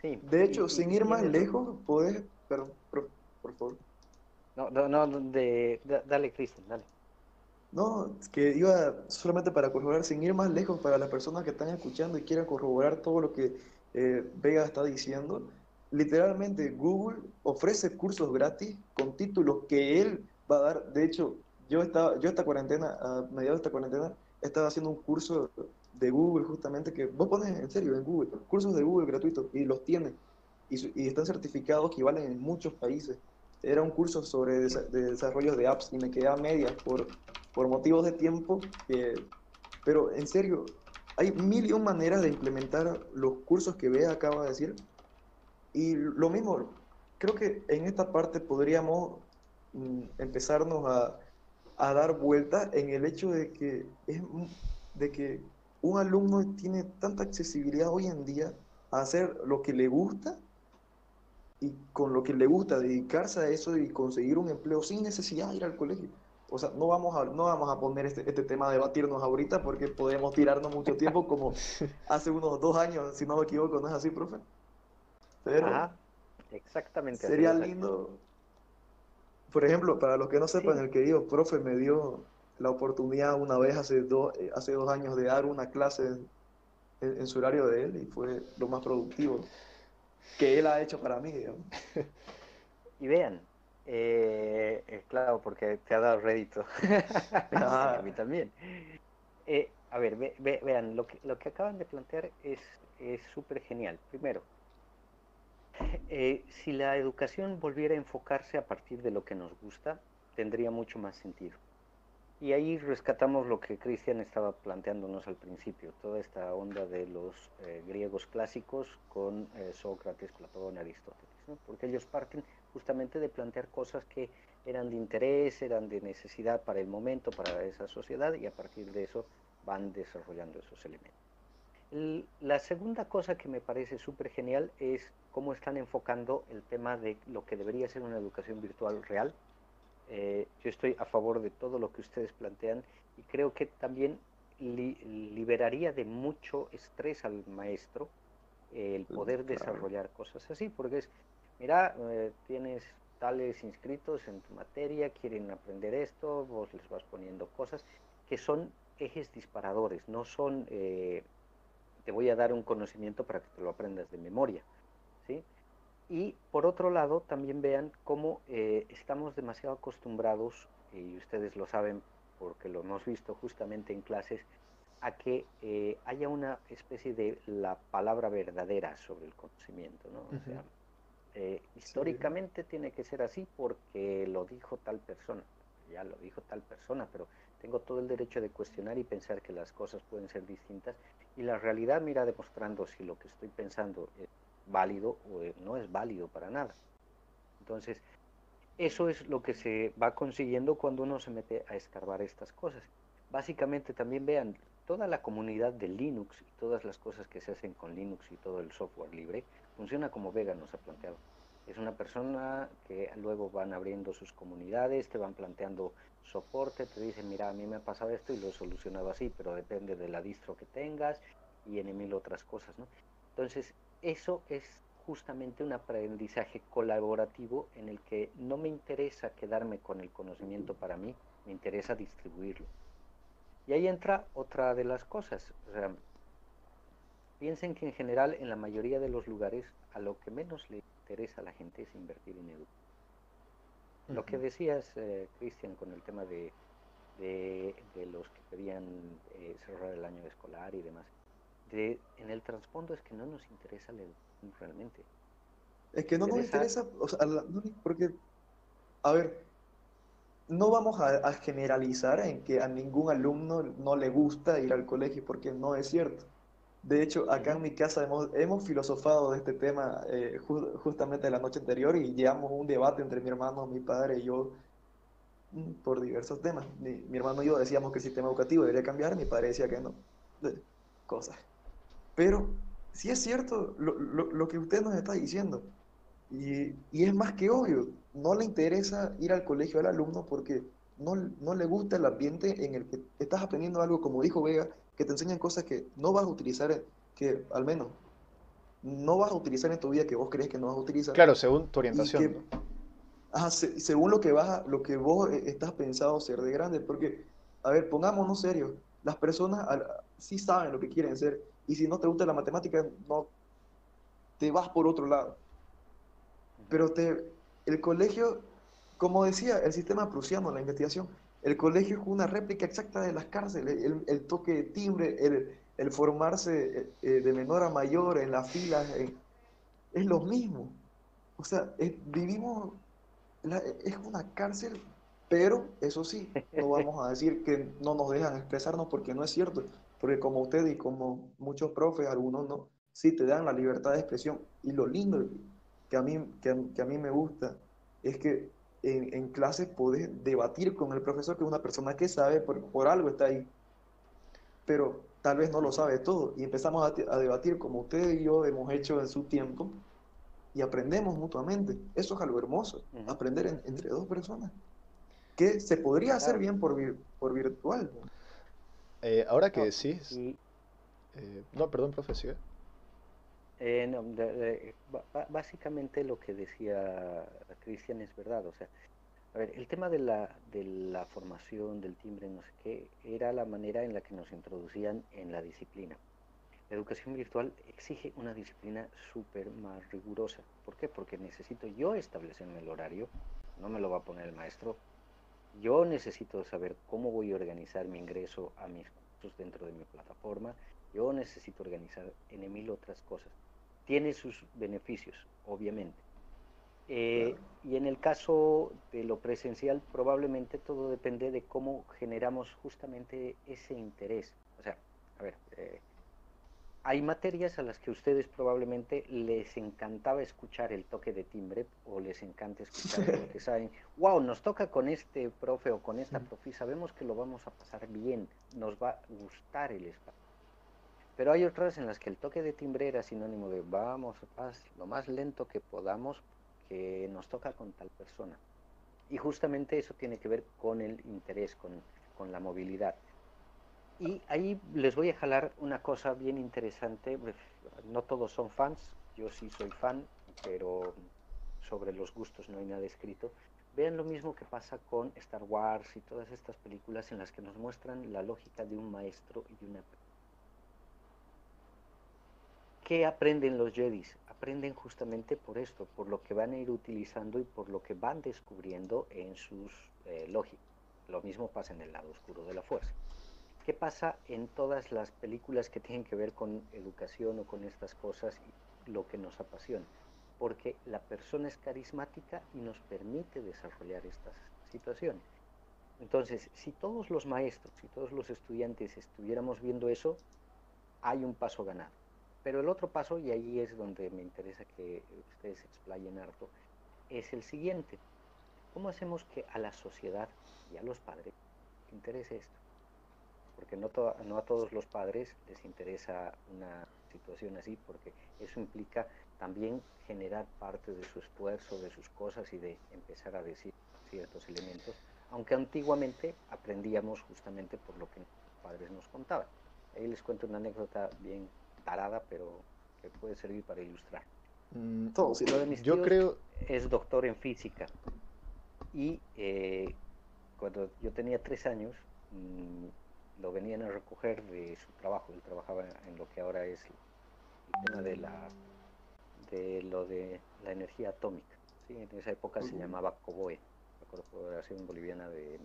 Sí. De hecho, sin ir más lejos, podés, perdón, por, favor. No, no, no de, dale, Cristian, dale. No, que iba solamente para corroborar, sin ir más lejos, para las personas que están escuchando y quieran corroborar todo lo que eh, Vega está diciendo, literalmente Google ofrece cursos gratis con títulos que él va a dar. De hecho, yo, estaba, yo esta cuarentena, a mediados de esta cuarentena, estaba haciendo un curso de Google justamente que vos pones en serio en Google, cursos de Google gratuitos y los tiene y, y están certificados que valen en muchos países. Era un curso sobre desarrollo de apps y me quedé a medias por, por motivos de tiempo, pero en serio, hay mil y un maneras de implementar los cursos que Bea acaba de decir. Y lo mismo, creo que en esta parte podríamos mm, empezarnos a, a dar vuelta en el hecho de que, es, de que un alumno tiene tanta accesibilidad hoy en día a hacer lo que le gusta y con lo que le gusta dedicarse a eso y conseguir un empleo sin necesidad de ir al colegio. O sea, no vamos a, no vamos a poner este, este tema a debatirnos ahorita porque podemos tirarnos mucho tiempo como hace unos dos años, si no me equivoco, ¿no es así, profe? Pero exactamente. Sería lindo, por ejemplo, para los que no sepan, el querido profe me dio la oportunidad una vez hace, eh, hace dos años de dar una clase en, su horario de él y fue lo más productivo que él ha hecho para mí. Y vean, eh, eh, claro, porque te ha dado rédito. a mí también. a ver, vean, lo que, lo que acaban de plantear es súper genial. Primero, si la educación volviera a enfocarse a partir de lo que nos gusta, tendría mucho más sentido. Y ahí rescatamos lo que Cristian estaba planteándonos al principio, toda esta onda de los eh, griegos clásicos con eh, Sócrates, Platón, Aristóteles, porque ellos parten justamente de plantear cosas que eran de interés, eran de necesidad para el momento, para esa sociedad, y a partir de eso van desarrollando esos elementos. la segunda cosa que me parece súper genial es cómo están enfocando el tema de lo que debería ser una educación virtual real, eh, yo estoy a favor de todo lo que ustedes plantean y creo que también liberaría de mucho estrés al maestro el poder desarrollar cosas así, porque es, mira, eh, tienes tales inscritos en tu materia, quieren aprender esto, vos les vas poniendo cosas que son ejes disparadores, no son, eh, te voy a dar un conocimiento para que te lo aprendas de memoria, ¿sí? Y por otro lado, también vean cómo eh, estamos demasiado acostumbrados, y ustedes lo saben porque lo hemos visto justamente en clases, a que eh, haya una especie de la palabra verdadera sobre el conocimiento. ¿no? Sea, eh, históricamente tiene que ser así porque lo dijo tal persona. Ya lo dijo tal persona, pero tengo todo el derecho de cuestionar y pensar que las cosas pueden ser distintas. Y la realidad mira demostrando si lo que estoy pensando es válido o no es válido para nada. Entonces, eso es lo que se va consiguiendo cuando uno se mete a escarbar estas cosas. Básicamente también vean, toda la comunidad de Linux y todas las cosas que se hacen con Linux y todo el software libre, funciona como Vega nos ha planteado. Es una persona que luego van abriendo sus comunidades, te van planteando soporte, te dicen, mira, a mí me ha pasado esto y lo he solucionado así, pero depende de la distro que tengas y en mil otras cosas, ¿no? Entonces, eso es justamente un aprendizaje colaborativo en el que no me interesa quedarme con el conocimiento para mí, me interesa distribuirlo. Y ahí entra otra de las cosas. Piensen que en general en la mayoría de los lugares a lo que menos le interesa a la gente es invertir en educación. Lo que decías, eh, Cristian, con el tema de, de, los que querían eh, cerrar el año escolar y demás en el trasfondo es que no nos interesa la educación realmente. Es que no nos interesa, o sea, porque, a ver, no vamos a, generalizar en que a ningún alumno no le gusta ir al colegio, porque no es cierto. De hecho, acá en mi casa hemos, hemos filosofado de este tema eh, justamente la noche anterior y llevamos un debate entre mi hermano, mi padre y yo mm, por diversos temas. Mi, mi, hermano y yo decíamos que el sistema educativo debería cambiar, mi padre decía que no. cosas. Pero sí es cierto lo, lo, lo, que usted nos está diciendo. Y, y, es más que obvio, no le interesa ir al colegio al alumno porque no, no le gusta el ambiente en el que estás aprendiendo algo, como dijo Vega, que te enseñan cosas que no vas a utilizar, que al menos no vas a utilizar en tu vida que vos crees que no vas a utilizar. Claro, según tu orientación. ajá, según lo que, vas lo que vos eh, estás pensado ser de grande. Porque, a ver, pongámonos serios. Las personas sí saben lo que quieren ser. Y si no te gusta la matemática, no te vas por otro lado. Pero te, el colegio, como decía, el sistema prusiano, la investigación, el colegio es una réplica exacta de las cárceles, el, toque de timbre, el, formarse eh, eh, de menor a mayor en las filas, es lo mismo. O sea, vivimos, es una cárcel, pero eso sí, no vamos a decir que no nos dejan expresarnos porque no es cierto, porque como usted y como muchos profes, algunos no, sí te dan la libertad de expresión. Y lo lindo que a mí, que a mí me gusta es que en, en clase podés debatir con el profesor, que es una persona que sabe, por, por algo está ahí, pero tal vez no lo sabe todo. Y empezamos a, a, debatir como usted y yo hemos hecho en su tiempo y aprendemos mutuamente. Eso es algo hermoso, aprender entre dos personas. Que se podría hacer bien por, por virtual. Eh, ahora que decís... Eh, no, perdón, profesor. Eh, no, básicamente lo que decía Cristian es verdad. O sea, a ver, el tema de la, de la formación, del timbre, no sé qué, era la manera en la que nos introducían en la disciplina. La educación virtual exige una disciplina súper más rigurosa. ¿Por qué? Porque necesito yo establecerme el horario, no me lo va a poner el maestro. Yo necesito saber cómo voy a organizar mi ingreso a mis cursos dentro de mi plataforma. Yo necesito organizar en mil otras cosas tiene sus beneficios, obviamente. Eh, y en el caso de lo presencial, probablemente todo depende de cómo generamos justamente ese interés. O sea, a ver, eh, hay materias a las que ustedes probablemente les encantaba escuchar el toque de timbre o les encanta escuchar porque saben, wow, nos toca con este profe o con esta profe, sabemos que lo vamos a pasar bien, nos va a gustar el espacio. Pero hay otras en las que el toque de timbre era sinónimo de vamos, paz, lo más lento que podamos, que nos toca con tal persona. Y justamente eso tiene que ver con el interés, con, con la movilidad. Y ahí les voy a jalar una cosa bien interesante. Pues, no todos son fans, yo sí soy fan, pero sobre los gustos no hay nada escrito. Vean lo mismo que pasa con Star Wars y todas estas películas en las que nos muestran la lógica de un maestro y una ¿Qué aprenden los Jedis? Aprenden justamente por esto, por lo que van a ir utilizando y por lo que van descubriendo en sus eh, lógicas. Lo mismo pasa en el lado oscuro de la fuerza. ¿Qué pasa en todas las películas que tienen que ver con educación o con estas cosas y lo que nos apasiona? Porque la persona es carismática y nos permite desarrollar estas situaciones. Entonces, si todos los maestros y todos los estudiantes estuviéramos viendo eso, hay un paso ganado. Pero el otro paso, y ahí es donde me interesa que ustedes explayen harto, es el siguiente. ¿Cómo hacemos que a la sociedad y a los padres les interese esto? Porque no, no a todos los padres les interesa una situación así, porque eso implica también generar parte de su esfuerzo, de sus cosas y de empezar a decir ciertos elementos, aunque antiguamente aprendíamos justamente por lo que los padres nos contaban. Ahí les cuento una anécdota bien tarada, pero que puede servir para ilustrar. Mm, Todo, si lo de mis yo creo... es doctor en física. Y eh, cuando yo tenía tres años, mm, lo venían a recoger de su trabajo. Él trabajaba en lo que ahora es el tema de la de lo de la energía atómica. ¿sí? En esa época se llamaba COBOE, la Corporación Boliviana de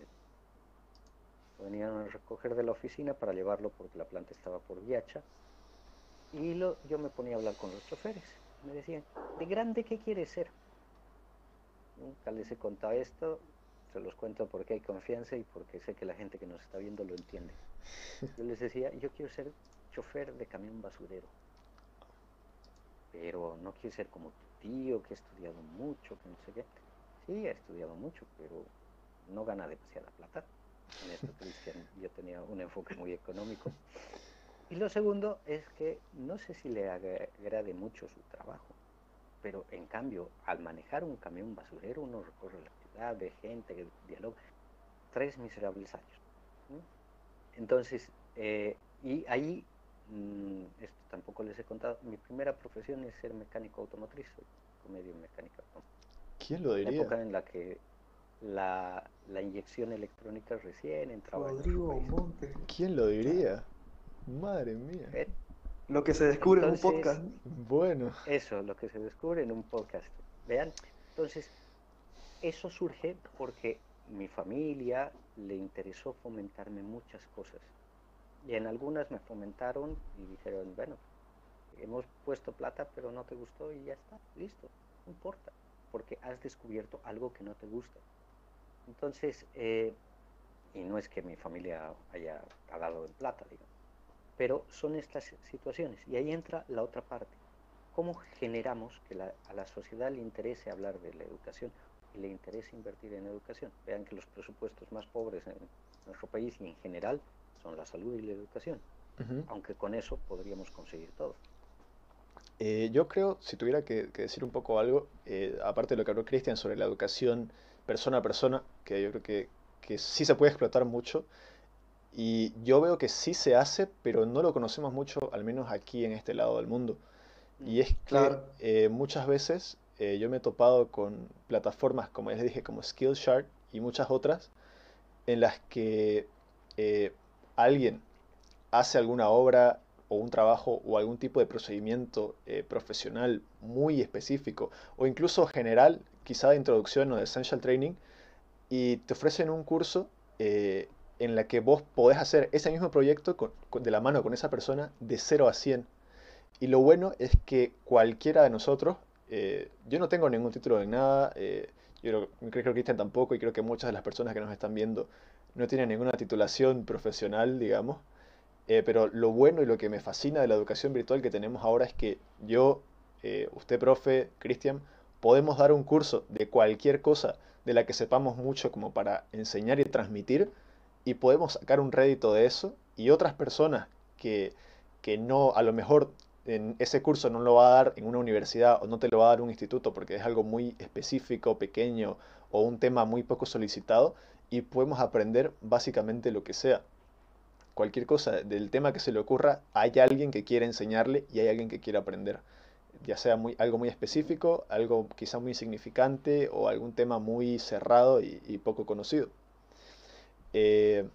Lo venían a recoger de la oficina para llevarlo porque la planta estaba por Viacha y lo, yo me ponía a hablar con los choferes. Me decían, ¿de grande qué quieres ser? Nunca les he contado esto, se los cuento porque hay confianza y porque sé que la gente que nos está viendo lo entiende. Yo les decía, yo quiero ser chofer de camión basurero. Pero no quiero ser como tu tío que ha estudiado mucho, que no sé qué. Sí, ha estudiado mucho, pero no gana demasiada plata. En esto, Cristian, yo tenía un enfoque muy económico. Y lo segundo es que no sé si le agrade mucho su trabajo, pero en cambio, al manejar un camión basurero, uno recorre la ciudad, ve gente, que dialoga, tres miserables años. Entonces, eh, y ahí, mm, esto tampoco les he contado, mi primera profesión es ser mecánico automotriz, soy medio mecánica ¿Quién lo diría? La época en la que la, la inyección electrónica recién entraba Rodrigo Monte. ¿Quién lo diría? Madre mía. ¿Eh? Lo que se descubre en un podcast. Bueno. Eso, lo que se descubre en un podcast. Vean, entonces, eso surge porque mi familia le interesó fomentarme muchas cosas. Y en algunas me fomentaron y dijeron, bueno, hemos puesto plata, pero no te gustó y ya está, listo, no importa, porque has descubierto algo que no te gusta. Entonces, eh, y no es que mi familia haya pagado en plata, digamos, pero son estas situaciones. Y ahí entra la otra parte. ¿Cómo generamos que la- a la sociedad le interese hablar de la educación y le interese invertir en educación? Vean que los presupuestos más pobres en nuestro país y en general son la salud y la educación, aunque con eso podríamos conseguir todo. Eh, yo creo, si tuviera que, que decir un poco algo, eh, aparte de lo que habló Cristian sobre la educación persona a persona, que yo creo que, que sí se puede explotar mucho, y yo veo que sí se hace, pero no lo conocemos mucho, al menos aquí en este lado del mundo. Y es que Claro. eh, muchas veces eh, yo me he topado con plataformas, como ya les dije, como Skillshare y muchas otras, en las que eh, alguien hace alguna obra o un trabajo o algún tipo de procedimiento profesional muy específico o incluso general, quizá de introducción o de essential training, y te ofrecen un curso en la que vos podés hacer ese mismo proyecto con- de la mano con esa persona de 0 a 100. Y lo bueno es que cualquiera de nosotros, eh, yo no tengo ningún título de nada, eh, yo creo, creo que Cristian tampoco, y creo que muchas de las personas que nos están viendo no tienen ninguna titulación profesional, digamos. Eh, pero lo bueno y lo que me fascina de la educación virtual que tenemos ahora es que yo, eh, usted, profe, Cristian, podemos dar un curso de cualquier cosa de la que sepamos mucho como para enseñar y transmitir y podemos sacar un rédito de eso y otras personas que, que no, a lo mejor en ese curso no lo va a dar en una universidad o no te lo va a dar un instituto porque es algo muy específico, pequeño o un tema muy poco solicitado y podemos aprender básicamente lo que sea. Cualquier cosa del tema que se le ocurra, hay alguien que quiere enseñarle y hay alguien que quiere aprender. Ya sea muy, algo muy específico, algo quizá muy significante o algún tema muy cerrado y poco conocido. Eh,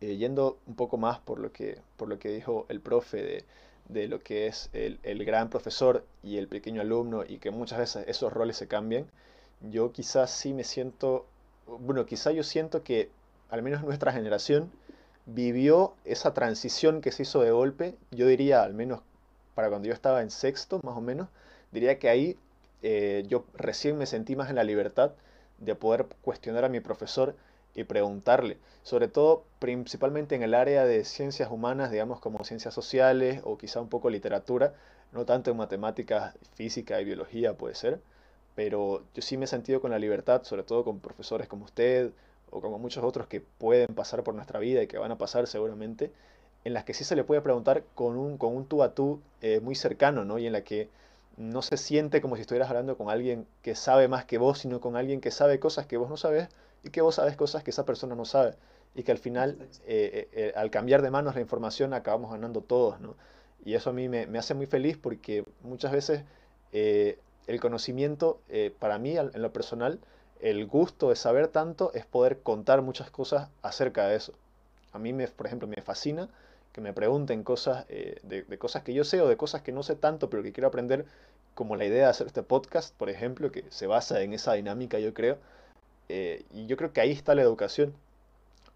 eh, yendo un poco más por lo que, por lo que dijo el profe de, de lo que es el, el gran profesor y el pequeño alumno y que muchas veces esos roles se cambian, yo quizás sí me siento, bueno, quizás yo siento que al menos nuestra generación vivió esa transición que se hizo de golpe, yo diría al menos para cuando yo estaba en sexto, más o menos, diría que ahí eh, yo recién me sentí más en la libertad de poder cuestionar a mi profesor y preguntarle, sobre todo principalmente en el área de ciencias humanas, digamos como ciencias sociales o quizá un poco literatura, no tanto en matemáticas, física y biología puede ser, pero yo sí me he sentido con la libertad, sobre todo con profesores como usted o como muchos otros que pueden pasar por nuestra vida y que van a pasar seguramente, en las que sí se le puede preguntar con un, con un tú a tú eh, muy cercano, ¿no? Y en la que no se siente como si estuvieras hablando con alguien que sabe más que vos, sino con alguien que sabe cosas que vos no sabes y que vos sabes cosas que esa persona no sabe. Y que al final, eh, eh, al cambiar de manos la información, acabamos ganando todos, ¿no? Y eso a mí me, me hace muy feliz porque muchas veces eh, el conocimiento, eh, para mí, en lo personal, el gusto de saber tanto es poder contar muchas cosas acerca de eso. A mí, me, por ejemplo, me fascina que me pregunten cosas eh, de, de cosas que yo sé o de cosas que no sé tanto, pero que quiero aprender, como la idea de hacer este podcast, por ejemplo, que se basa en esa dinámica, yo creo. Eh, y yo creo que ahí está la educación.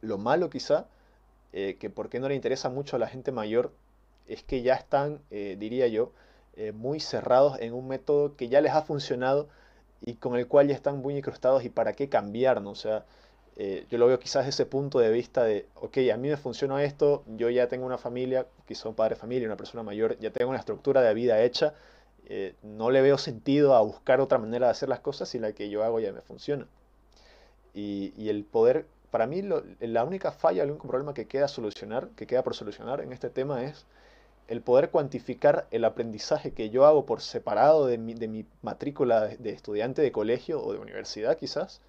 Lo malo quizá, eh, que por qué no le interesa mucho a la gente mayor, es que ya están, eh, diría yo, muy cerrados en un método que ya les ha funcionado y con el cual ya están muy incrustados y para qué cambiar, ¿no? Sea, yo lo veo quizás ese punto de vista de, ok, a mí me funciona esto, yo ya tengo una familia, quizás un padre de familia, una persona mayor, ya tengo una estructura de vida hecha, no le veo sentido a buscar otra manera de hacer las cosas si la que yo hago ya me funciona. Y, el poder, para mí la única falla, el único problema que queda solucionar, que queda por solucionar en este tema es el poder cuantificar el aprendizaje que yo hago por separado de mi, de mi matrícula de, estudiante de colegio o de universidad quizás,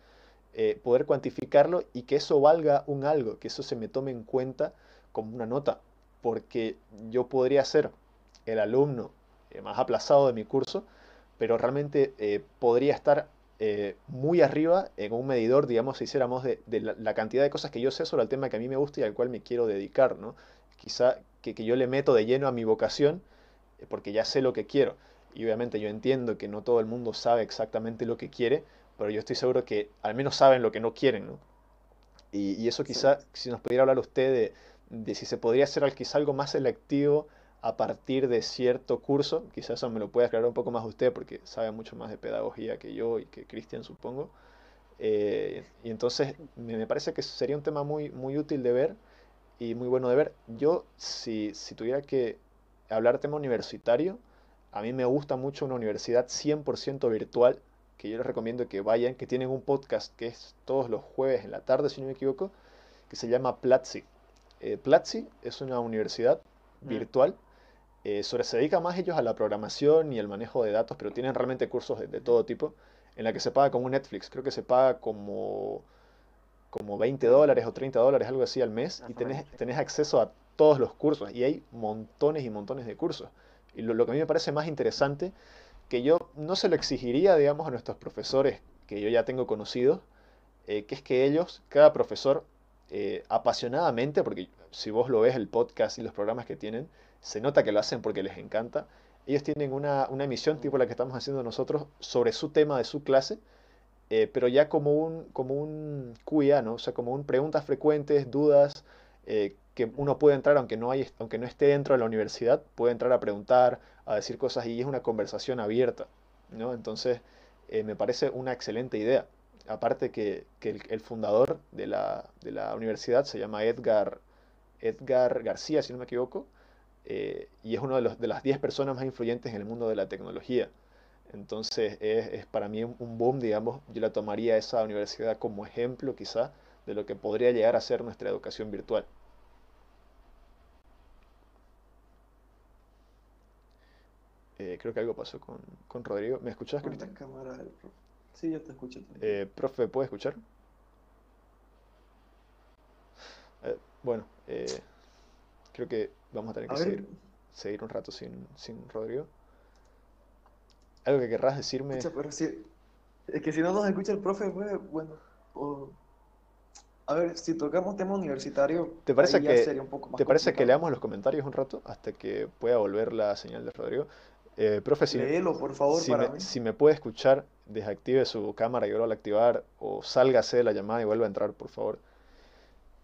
eh, poder cuantificarlo y que eso valga un algo, que eso se me tome en cuenta como una nota, porque yo podría ser el alumno eh, más aplazado de mi curso, pero realmente eh, podría estar muy arriba en un medidor, digamos, si hiciéramos de, la, la, cantidad de cosas que yo sé sobre el tema que a mí me gusta y al cual me quiero dedicar, ¿no? Quizá que, yo le meto de lleno a mi vocación eh, porque ya sé lo que quiero. Y obviamente yo entiendo que no todo el mundo sabe exactamente lo que quiere, pero yo estoy seguro que al menos saben lo que no quieren, ¿no? Y, eso quizá, si nos pudiera hablar usted de, si se podría hacer quizá algo más selectivo a partir de cierto curso, quizás eso me lo puede aclarar un poco más usted porque sabe mucho más de pedagogía que yo y que Cristian supongo. Eh, y entonces me parece que sería un tema muy, muy útil de ver y muy bueno de ver. Yo, si, si tuviera que hablar tema universitario, a mí me gusta mucho una universidad 100% virtual, que yo les recomiendo que vayan, que tienen un podcast que es todos los jueves en la tarde, si no me equivoco, que se llama Platzi. Eh, Platzi es una universidad mm. virtual, eh, sobre, se dedica más ellos a la programación y el manejo de datos, pero tienen realmente cursos de, de todo tipo, en la que se paga como Netflix, creo que se paga como como 20 dólares o 30 dólares, algo así al mes, y tenés, tenés, acceso a todos los cursos, y hay montones y montones de cursos. Y lo, que a mí me parece más interesante, que yo no se lo exigiría, digamos, a nuestros profesores que yo ya tengo conocidos, eh, que es que ellos, cada profesor, eh, apasionadamente, porque si vos lo ves el podcast y los programas que tienen, se nota que lo hacen porque les encanta, ellos tienen una, una emisión tipo la que estamos haciendo nosotros sobre su tema de su clase, eh, pero ya como un, como un QIA, ¿no? O sea, como un preguntas frecuentes, dudas, eh, que uno puede entrar, aunque no, hay, aunque no esté dentro de la universidad, puede entrar a preguntar, a decir cosas y es una conversación abierta, ¿no? Entonces, eh, me parece una excelente idea. Aparte que, que el, fundador de la, de la, universidad se llama Edgar, Edgar García, si no me equivoco, y es uno de, de las 10 personas más influyentes en el mundo de la tecnología. Entonces es, para mí un boom, digamos, yo la tomaría esa universidad como ejemplo quizá de lo que podría llegar a ser nuestra educación virtual. Eh, creo que algo pasó con, Rodrigo. ¿Me escuchas, Cristian? Sí, yo te escucho. Eh, profe, ¿puede escuchar? Eh, bueno, creo que vamos a tener que seguir, seguir, un rato sin, sin Rodrigo. ¿Algo que querrás decirme? pero si, es que si no nos escucha el profe, pues, bueno. a ver, si tocamos tema universitario, ¿te parece que, ¿te parece que leamos los comentarios un rato hasta que pueda volver la señal de Rodrigo? Eh, profe, si, por favor, si, me, si me puede escuchar, desactive su cámara y vuelva a activar, o sálgase de la llamada y vuelva a entrar, por favor.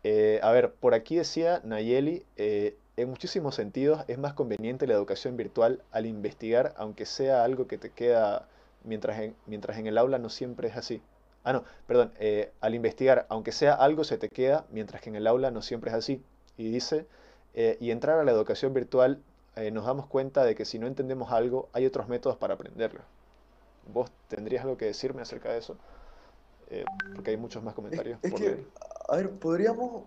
Eh, a ver, por aquí decía Nayeli, eh, en muchísimos sentidos es más conveniente la educación virtual al investigar, aunque sea algo que te queda mientras en, mientras en el aula no siempre es así. Ah, no, perdón, eh, al investigar, aunque sea algo se te queda, mientras que en el aula no siempre es así. Y dice, y entrar a la educación virtual nos damos cuenta de que si no entendemos algo, hay otros métodos para aprenderlo. ¿Vos tendrías algo que decirme acerca de eso? Porque hay muchos más comentarios. Es, que, a ver, podríamos,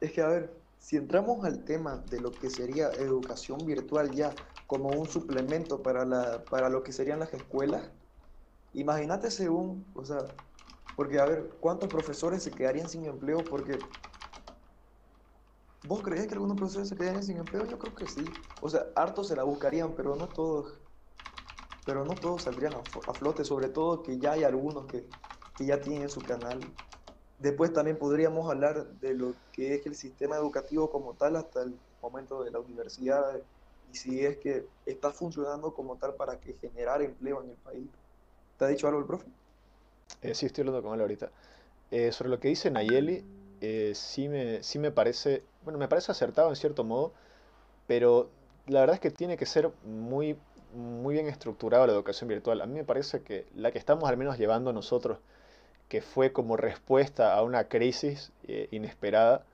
es que, a ver, si entramos al tema de lo que sería educación virtual ya como un suplemento para, la, para lo que serían las escuelas, imagínate según, o sea, porque a ver, ¿cuántos profesores se quedarían sin empleo? Porque ¿Vos crees que algunos profesores se quedarían sin empleo? Yo creo que sí. O sea, hartos se la buscarían, pero no todos. Pero no todos saldrían a, flote, sobre todo que ya hay algunos que, que ya tienen su canal Después también podríamos hablar de lo que es el sistema educativo como tal hasta el momento de la universidad y si es que está funcionando como tal para que generar empleo en el país. ¿Te ha dicho algo el profe? Eh, sí, estoy hablando con él ahorita. Eh, sobre lo que dice Nayeli, eh, sí, me, sí me parece, bueno, me parece acertado en cierto modo, pero la verdad es que tiene que ser muy, muy bien estructurada la educación virtual. A mí me parece que la que estamos al menos llevando nosotros que fue como respuesta a una crisis eh, inesperada,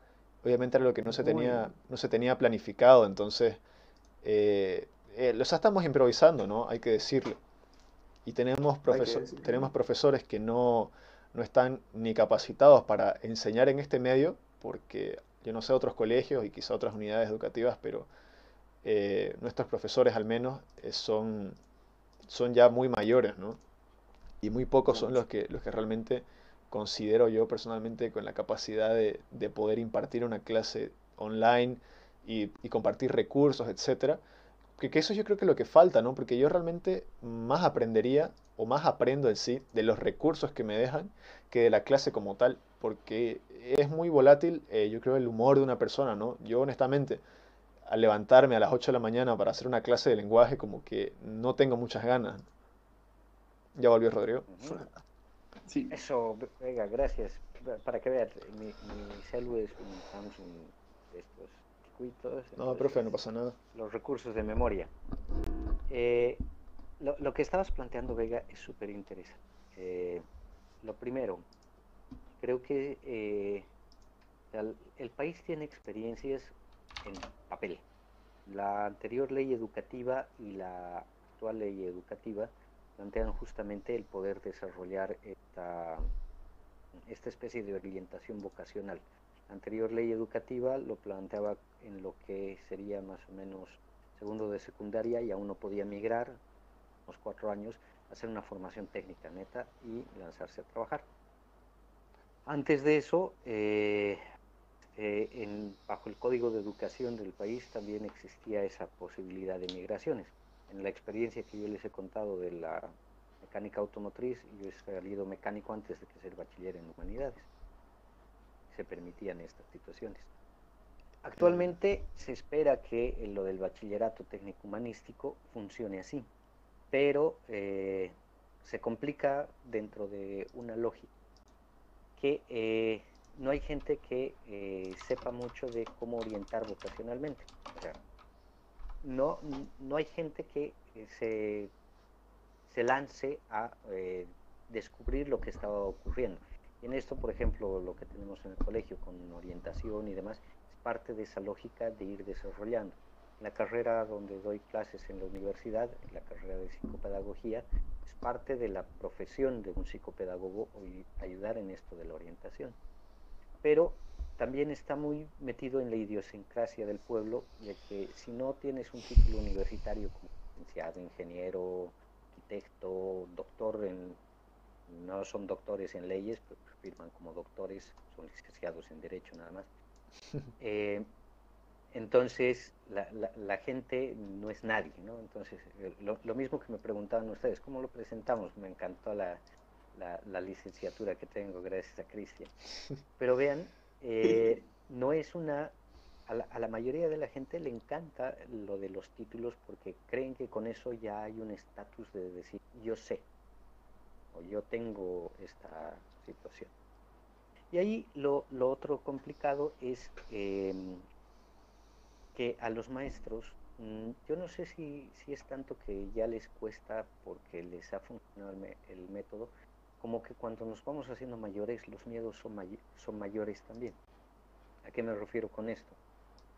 obviamente era lo que no se tenía, no se tenía planificado, entonces eh, eh, los estamos improvisando, ¿no? Hay que decirlo. Y tenemos, tenemos profesores que no, no están ni capacitados para enseñar en este medio, porque yo no sé otros colegios y quizá otras unidades educativas, pero eh, nuestros profesores al menos eh, son, son ya muy mayores, ¿no? Y muy pocos son los que, los que realmente considero yo personalmente con la capacidad de, de poder impartir una clase online y, y compartir recursos, etcétera. Que, que, eso yo creo que es lo que falta, ¿no? Porque yo realmente más aprendería o más aprendo en sí de los recursos que me dejan que de la clase como tal, porque es muy volátil, eh, yo creo, el humor de una persona, ¿no? Yo honestamente, al levantarme a las 8 de la mañana para hacer una clase de lenguaje, como que no tengo muchas ganas. ¿Ya volvió Rodrigo? Sí. Eso, venga, gracias. Para que veas, mi, mi celu es un Samsung de estos circuitos. No, profe, no pasa nada. Los recursos de memoria. Eh, lo, lo, que estabas planteando, Vega, es súper interesante. Eh, lo primero, creo que eh, el, el, país tiene experiencias en papel. La anterior ley educativa y la actual ley educativa plantean justamente el poder desarrollar esta, especie de orientación vocacional. La anterior ley educativa lo planteaba en lo que sería más o menos segundo de secundaria y aún no podía migrar, unos cuatro años, hacer una formación técnica neta y lanzarse a trabajar. Antes de eso, eh, eh, bajo el Código de Educación del país también existía esa posibilidad de migraciones. En la experiencia que yo les he contado de la mecánica automotriz, yo he salido mecánico antes de que ser bachiller en humanidades. Se permitían estas situaciones. Actualmente se espera que lo del bachillerato técnico humanístico funcione así, pero eh, se complica dentro de una lógica que eh, no hay gente que eh, sepa mucho de cómo orientar vocacionalmente. O sea, no, no hay gente que eh, se, se lance a eh, descubrir lo que estaba ocurriendo. En esto, por ejemplo, lo que tenemos en el colegio con orientación y demás, es parte de esa lógica de ir desarrollando. En la carrera donde doy clases en la universidad, en la carrera de psicopedagogía, es parte de la profesión de un psicopedagogo ayudar en esto de la orientación pero también está muy metido en la idiosincrasia del pueblo, de que si no tienes un título universitario como licenciado, ingeniero, arquitecto, doctor en, no son doctores en leyes, pero firman como doctores, son licenciados en derecho nada más. Eh, entonces, la, la, gente no es nadie, ¿no? Entonces, lo, lo, mismo que me preguntaban ustedes, ¿cómo lo presentamos? Me encantó la, la, licenciatura que tengo gracias a Cristian. Pero vean, eh, no es una... A la, mayoría de la gente le encanta lo de los títulos porque creen que con eso ya hay un estatus de decir yo sé o yo tengo esta situación. Y ahí lo, lo otro complicado es em, que a los maestros, mm, yo no sé si, si, es tanto que ya les cuesta porque les ha funcionado el método, como que cuando nos vamos haciendo mayores, los miedos son, son mayores también. ¿A qué me refiero con esto?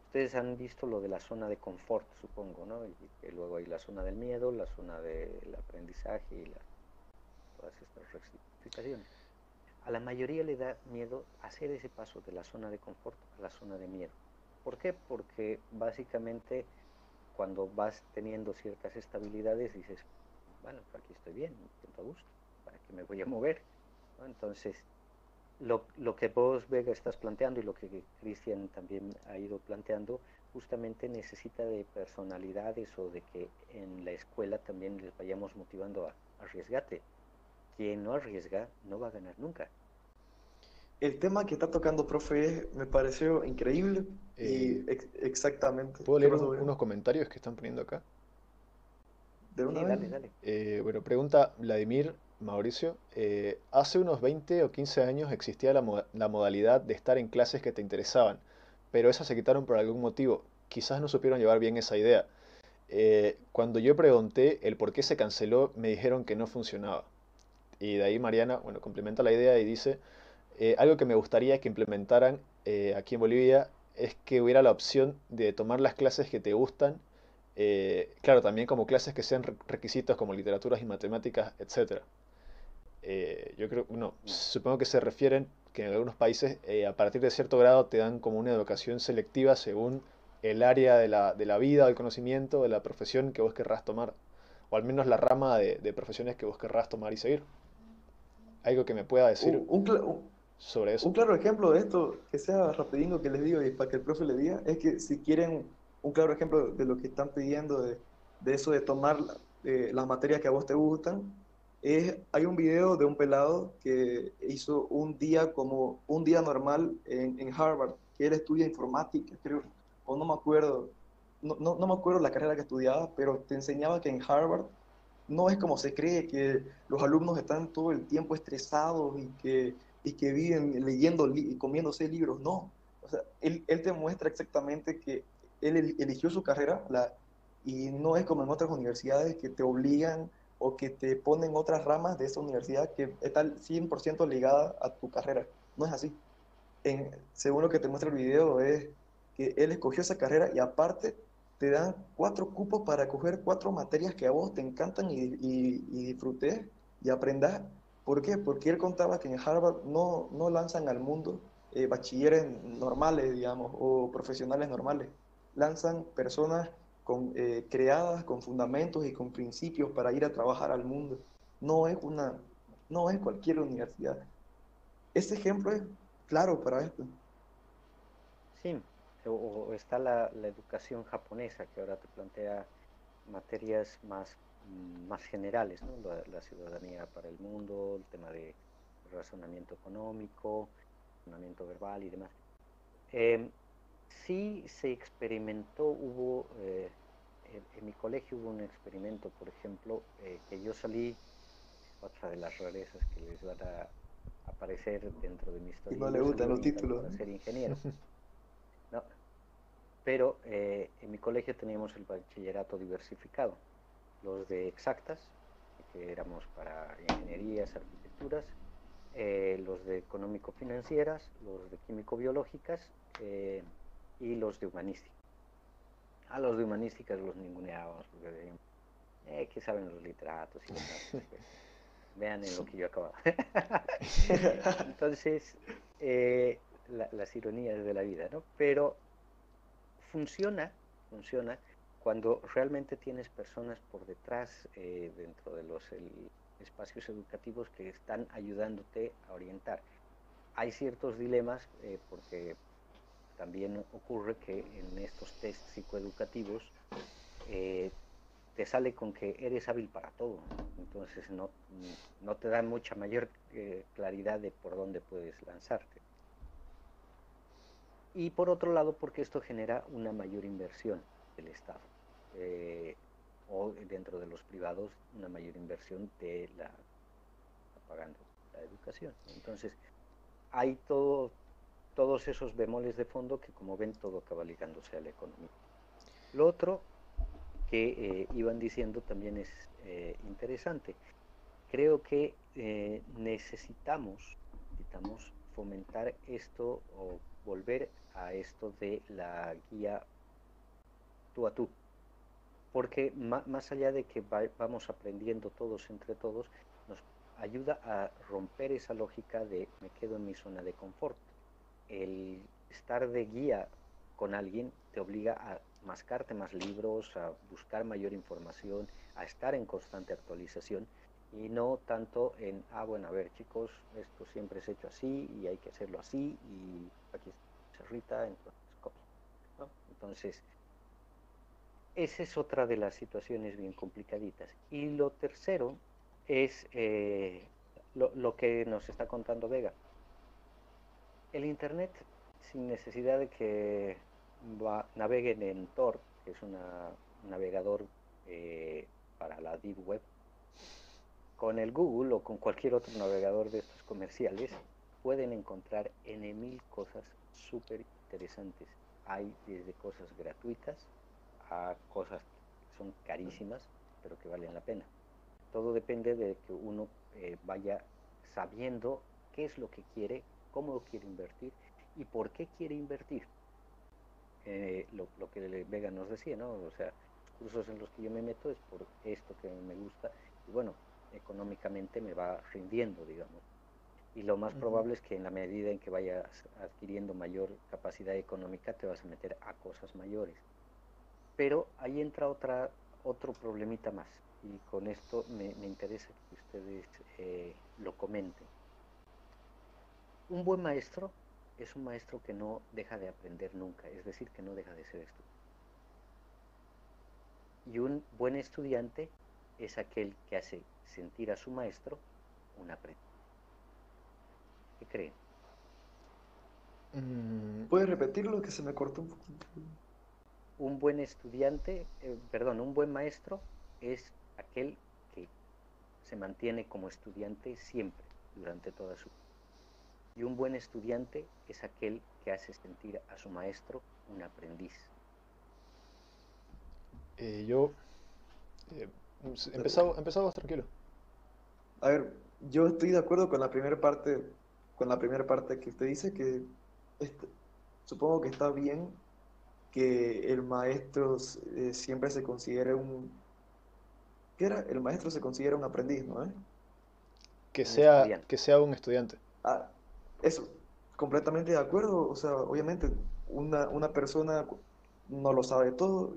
Ustedes han visto lo de la zona de confort, supongo, ¿no? Y luego hay la zona del miedo, la zona del aprendizaje y todas estas rectificaciones. A la mayoría le da miedo hacer ese paso de la zona de confort a la zona de miedo. ¿Por qué? Porque básicamente cuando vas teniendo ciertas estabilidades dices, bueno, aquí estoy bien, me siento a gusto me voy a mover. Entonces, lo, lo, que vos, Vega, estás planteando y lo que Cristian también ha ido planteando, justamente necesita de personalidades o de que en la escuela también les vayamos motivando a, arriesgate. Quien no arriesga no va a ganar nunca. El tema que está tocando, profe, me pareció increíble y eh, exactamente. ¿Puedo leer unos comentarios que están poniendo acá? De una dale, dale. Eh, bueno, pregunta Vladimir Mauricio, eh, hace unos 20 o 15 años existía la, modalidad de estar en clases que te interesaban, pero esas se quitaron por algún motivo. Quizás no supieron llevar bien esa idea. Eh, cuando yo pregunté el por qué se canceló, me dijeron que no funcionaba. Y de ahí Mariana, bueno, complementa la idea y dice, eh, algo que me gustaría que implementaran aquí en Bolivia es que hubiera la opción de tomar las clases que te gustan, claro, también como clases que sean requisitos como literaturas y matemáticas, etc. yo creo, no, supongo que se refieren que en algunos países a partir de cierto grado te dan como una educación selectiva según el área de la, de la vida, del conocimiento, de la profesión que vos querrás tomar, o al menos la rama de, de profesiones que vos querrás tomar y seguir. Algo que me pueda decir sobre eso. Un claro ejemplo de esto, que sea rapidingo que les digo y para que el profe le diga, es que si quieren un claro ejemplo de lo que están pidiendo, de, de eso de tomar eh, las materias que a vos te gustan, es, hay un video de un pelado que hizo un día como un día normal en, en Harvard, que él estudia informática, creo o no me acuerdo, no, no, no, me acuerdo la carrera que estudiaba, pero te enseñaba que en Harvard no es como se cree, que los alumnos están todo el tiempo estresados y que, y que viven leyendo y comiéndose libros, no. O sea, él, él te muestra exactamente que él eligió su carrera la, y no es como en otras universidades que te obligan o que te ponen otras ramas de esa universidad que está 100% ligada a tu carrera. No es así. En, según lo que te muestra el video, es que él escogió esa carrera y aparte te dan cuatro cupos para coger cuatro materias que a vos te encantan y, y, y disfrutes y aprendas. ¿Por qué? Porque él contaba que en Harvard no, no lanzan al mundo eh, bachilleres normales, digamos, o profesionales normales. Lanzan personas con, eh, creadas con fundamentos y con principios para ir a trabajar al mundo. No es, una, no es cualquier universidad. Ese ejemplo es claro para esto. Sí, o, está la, educación japonesa que ahora te plantea materias más, mm, más generales, la, ciudadanía para el mundo, el tema de razonamiento económico, razonamiento verbal y demás. Eh, sí se experimentó, hubo, eh, en, mi colegio hubo un experimento, por ejemplo, eh, que yo salí, otra de las rarezas que les van a aparecer dentro de mi historia. Y no le gustan los títulos. Para ser ingeniero. No. Pero eh, en mi colegio teníamos el bachillerato diversificado. Los de exactas, que éramos para ingenierías, arquitecturas, eh, los de económico-financieras, los de químico-biológicas eh, y los de humanística. A los de humanísticas los ninguneábamos, porque eh, ¿qué saben los literatos? Y vean en lo que yo acababa. Entonces, las ironías de la vida, ¿no? Pero funciona, funciona cuando realmente tienes personas por detrás eh, dentro de los espacios educativos que están ayudándote a orientar. Hay ciertos dilemas eh, porque también ocurre que en estos test psicoeducativos eh, te sale con que eres hábil para todo, entonces no, no te da mucha mayor claridad de por dónde puedes lanzarte. Y por otro lado porque esto genera una mayor inversión del Estado eh, o dentro de los privados una mayor inversión de la pagando la educación entonces hay todo todos esos bemoles de fondo que como ven todo acaba ligándose a la economía lo otro que eh, iban diciendo también es eh, interesante creo que necesitamos necesitamos fomentar esto o volver a esto de la guía tú a tú. Porque más allá de que vamos aprendiendo todos entre todos, nos ayuda a romper esa lógica de me quedo en mi zona de confort. El estar de guía con alguien te obliga a mascarte más libros, a buscar mayor información, a estar en constante actualización y no tanto en, ah, bueno, a ver chicos, esto siempre es hecho así y hay que hacerlo así y aquí Rita, entonces Entonces, esa es otra de las situaciones bien complicaditas. Y lo tercero es eh, lo, que nos está contando Vega. El Internet, sin necesidad de que naveguen en Tor, que es un navegador eh, para la Deep Web, con el Google o con cualquier otro navegador de estos comerciales, pueden encontrar N mil cosas súper interesantes. Hay desde cosas gratuitas a cosas que son carísimas, pero que valen la pena. todo depende de que uno eh, vaya sabiendo qué es lo que quiere, cómo quiere invertir y por qué quiere invertir. Eh, lo, lo, que Vega nos decía, ¿no? O sea, cursos en los que yo me meto es por esto que me gusta y bueno, económicamente me va rindiendo, digamos. Y lo más probable es que en la medida en que vayas adquiriendo mayor capacidad económica te vas a meter a cosas mayores. Pero ahí entra otra, otro problemita más y con esto me, me interesa que ustedes eh, lo comenten. Un buen maestro es un maestro que no deja de aprender nunca, es decir, que no deja de ser estudiante. Y un buen estudiante es aquel que hace sentir a su maestro un aprendiz. ¿Qué creen? Mm. ¿Puedes repetirlo que se me cortó un poquito? Un buen estudiante, eh, perdón, un buen maestro es aquel que se mantiene como estudiante siempre, durante toda su vida. Y un buen estudiante es aquel que hace sentir a su maestro un aprendiz. Eh, yo... Eh, empezamos, empezamos tranquilo. A ver, yo estoy de acuerdo con la primera parte, con la primera parte que usted dice que supongo que está bien que el maestro eh, siempre se considere un ¿qué era? El maestro se considera un aprendiz, ¿no? Que sea, que sea un estudiante. Ah, eso, completamente de acuerdo. O sea, obviamente, una, una persona no lo sabe todo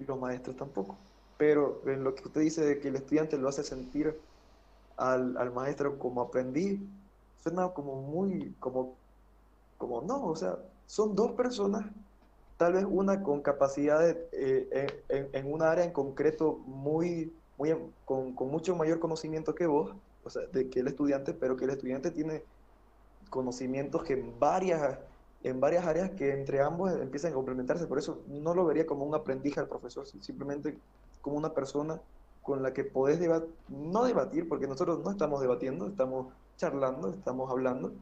y los maestros tampoco. Pero en lo que usted dice de que el estudiante lo hace sentir al, al maestro como aprendiz, suena como muy, como, como no, o sea, son dos personas, tal vez una con capacidades eh, en, en, un área en concreto muy, muy con, con, mucho mayor conocimiento que vos, o sea, de que el estudiante, pero que el estudiante tiene conocimientos que en varias, en varias áreas que entre ambos empiezan a complementarse. Por eso no lo vería como un aprendiz al profesor, simplemente como una persona con la que podés debatir, no debatir, porque nosotros no estamos debatiendo, estamos charlando, estamos hablando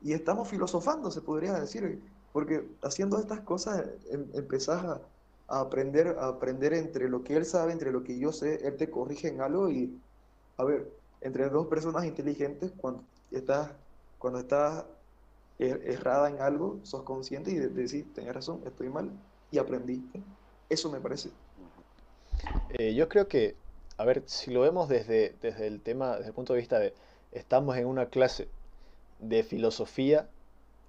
y estamos filosofando, se podría decir, porque haciendo estas cosas em, empezás a, aprender, a aprender entre lo que él sabe, entre lo que yo sé, él te corrige en algo y, a ver, entre dos personas inteligentes, cuando estás, cuando estás er, errada en algo, sos consciente y decís, tenés razón, estoy mal, y aprendiste. Eso me parece. Eh, yo creo que a ver, si lo vemos desde, desde el tema, desde el punto de vista de estamos en una clase de filosofía,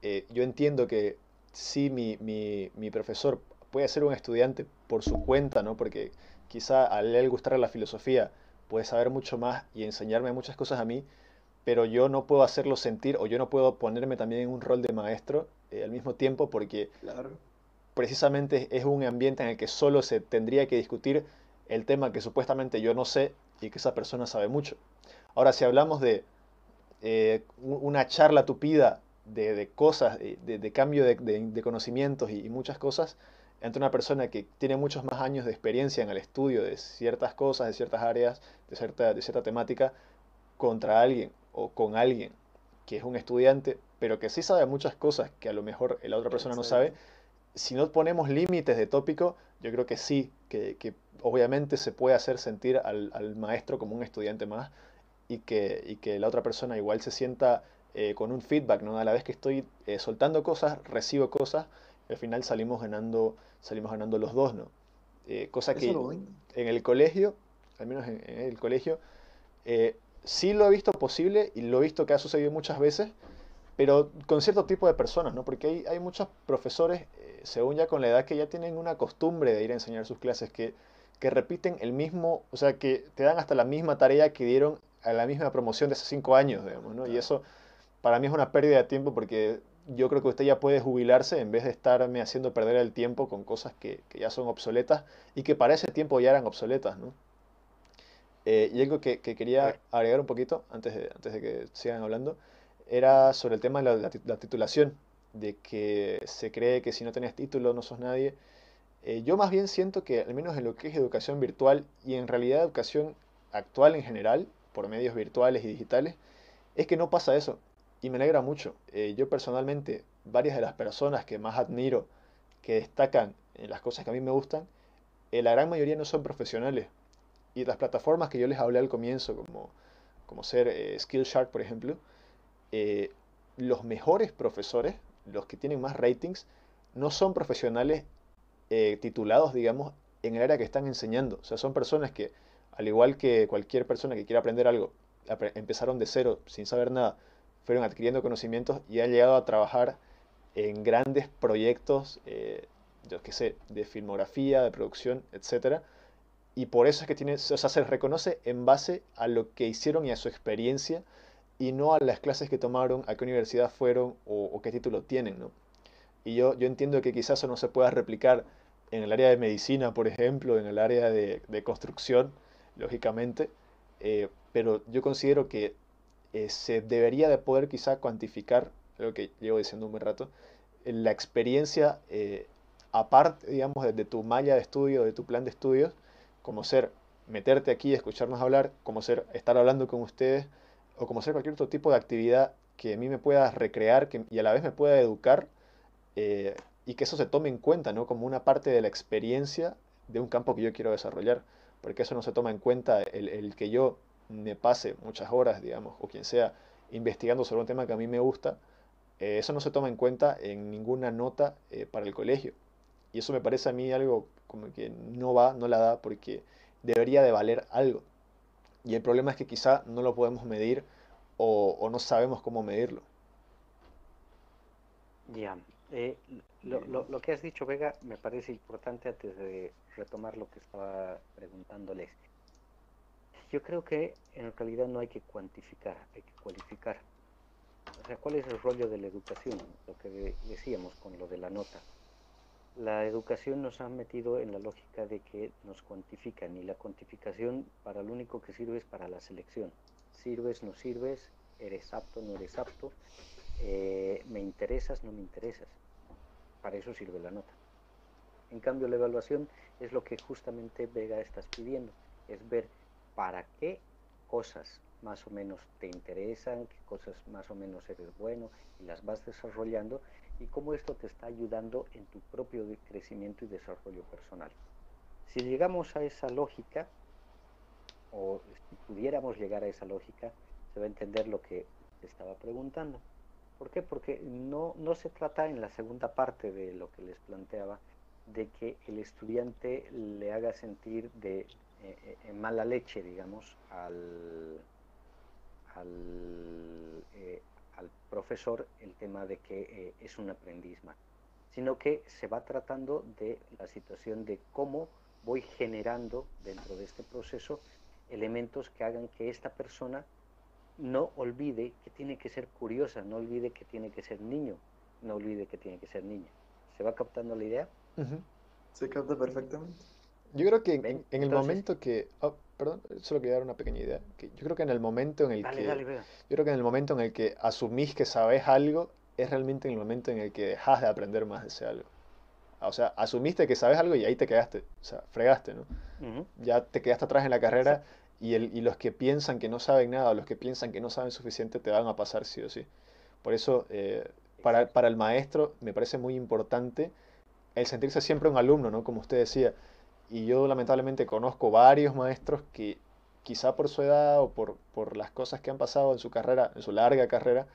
eh, yo entiendo que sí, mi, mi, mi, profesor puede ser un estudiante por su cuenta, ¿no? Porque quizá al él gustar la filosofía puede saber mucho más y enseñarme muchas cosas a mí, pero yo no puedo hacerlo sentir o yo no puedo ponerme también en un rol de maestro eh, al mismo tiempo porque precisamente es un ambiente en el que solo se tendría que discutir el tema que supuestamente yo no sé y que esa persona sabe mucho. Ahora, si hablamos de eh, una charla tupida de, cosas, de, cambio de, conocimientos y, muchas cosas, entre una persona que tiene muchos más años de experiencia en el estudio de ciertas cosas, de ciertas áreas, de cierta, de cierta temática, contra alguien o con alguien que es un estudiante, pero que sí sabe muchas cosas que a lo mejor la otra persona no sabe, si no ponemos límites de tópico, yo creo que sí, que, que obviamente se puede hacer sentir al, al, maestro como un estudiante más y que, y que la otra persona igual se sienta eh, con un feedback, ¿no? A la vez que estoy eh, soltando cosas, recibo cosas, al final salimos ganando, salimos ganando los dos, ¿no? Eh, cosa que en el colegio, al menos en, en el colegio, sí lo he visto posible y lo he visto que ha sucedido muchas veces, pero con cierto tipo de personas, ¿no? Porque hay, hay muchos profesores, según ya con la edad, que ya tienen una costumbre de ir a enseñar sus clases, que que repiten el mismo, o sea, que te dan hasta la misma tarea que dieron a la misma promoción de hace cinco años, digamos, ¿no? Y eso para mí es una pérdida de tiempo porque yo creo que usted ya puede jubilarse en vez de estarme haciendo perder el tiempo con cosas que, que ya son obsoletas y que para ese tiempo ya eran obsoletas, ¿no? Eh, y algo que, que, quería agregar un poquito antes de, antes de que sigan hablando era sobre el tema de la, la titulación, de que se cree que si no tenés título no sos nadie. Eh, yo más bien siento que, al menos en lo que es educación virtual y en realidad educación actual en general, por medios virtuales y digitales, es que no pasa eso. Y me alegra mucho. Eh, yo personalmente, varias de las personas que más admiro, que destacan en las cosas que a mí me gustan, eh, la gran mayoría no son profesionales. Y las plataformas que yo les hablé al comienzo, como, como ser eh, Skillshark, por ejemplo, eh, los mejores profesores, los que tienen más ratings, no son profesionales eh, titulados, digamos, en el área que están enseñando. O sea, son personas que, al igual que cualquier persona que quiera aprender algo, empezaron de cero, sin saber nada, fueron adquiriendo conocimientos y han llegado a trabajar en grandes proyectos, eh, yo qué sé, de filmografía, de producción, etc. Y por eso es que tiene, o sea, se les reconoce en base a lo que hicieron y a su experiencia y no a las clases que tomaron, a qué universidad fueron o, qué título tienen, ¿no? Y yo, yo entiendo que quizás eso no se pueda replicar en el área de medicina, por ejemplo, en el área de, construcción, lógicamente, eh, pero yo considero que eh, se debería de poder quizá cuantificar, lo que llevo diciendo un buen rato, la experiencia eh, aparte, digamos, de, tu malla de estudio, de tu plan de estudios, como ser meterte aquí, escucharnos hablar, como ser estar hablando con ustedes, o como ser cualquier otro tipo de actividad que a mí me pueda recrear que, y a la vez me pueda educar y que eso se tome en cuenta, ¿no? Como una parte de la experiencia de un campo que yo quiero desarrollar, porque eso no se toma en cuenta el, que yo me pase muchas horas, digamos, o quien sea, investigando sobre un tema que a mí me gusta, eh, eso no se toma en cuenta en ninguna nota eh, para el colegio. Y eso me parece a mí algo como que no va, no la da, porque debería de valer algo. Y el problema es que quizá no lo podemos medir o, no sabemos cómo medirlo. Ya, eh, lo, lo, que has dicho, Vega, me parece importante antes de retomar lo que estaba preguntándoles. Yo creo que en realidad no hay que cuantificar, hay que cualificar. O sea, ¿cuál es el rollo de la educación? Lo que decíamos con lo de la nota. La educación nos ha metido en la lógica de que nos cuantifican y la cuantificación para lo único que sirve es para la selección. Sirves, no sirves, eres apto, no eres apto, eh, me interesas, no me interesas para eso sirve la nota. En cambio, la evaluación es lo que justamente Vega estás pidiendo, es ver para qué cosas más o menos te interesan, qué cosas más o menos eres bueno y las vas desarrollando y cómo esto te está ayudando en tu propio crecimiento y desarrollo personal. Si llegamos a esa lógica, o si pudiéramos llegar a esa lógica, se va a entender lo que te estaba preguntando. ¿Por qué? Porque no, no se trata en la segunda parte de lo que les planteaba de que el estudiante le haga sentir de eh, eh, mala leche, digamos, al, al, eh, al, profesor el tema de que es un aprendiz más, sino que se va tratando de la situación de cómo voy generando dentro de este proceso elementos que hagan que esta persona no olvide que tiene que ser curiosa, no olvide que tiene que ser niño, no olvide que tiene que ser niña. ¿Se va captando la idea? Se capta perfectamente. Yo creo que en, el momento que... Oh, perdón, solo quería dar una pequeña idea. Que yo creo que en el momento en el que... yo creo que en el momento en el que asumís que sabes algo, es realmente en el momento en el que dejas de aprender más de ese algo. O sea, asumiste que sabes algo y ahí te quedaste. O sea, fregaste, ¿no? Ya te quedaste atrás en la carrera y, el, y los que piensan que no saben nada o los que piensan que no saben suficiente te van a pasar sí o sí. Por eso, eh, para, para, el maestro me parece muy importante el sentirse siempre un alumno, ¿no? Como usted decía. Y yo lamentablemente conozco varios maestros que quizá por su edad o por, por las cosas que han pasado en su carrera, en su larga carrera,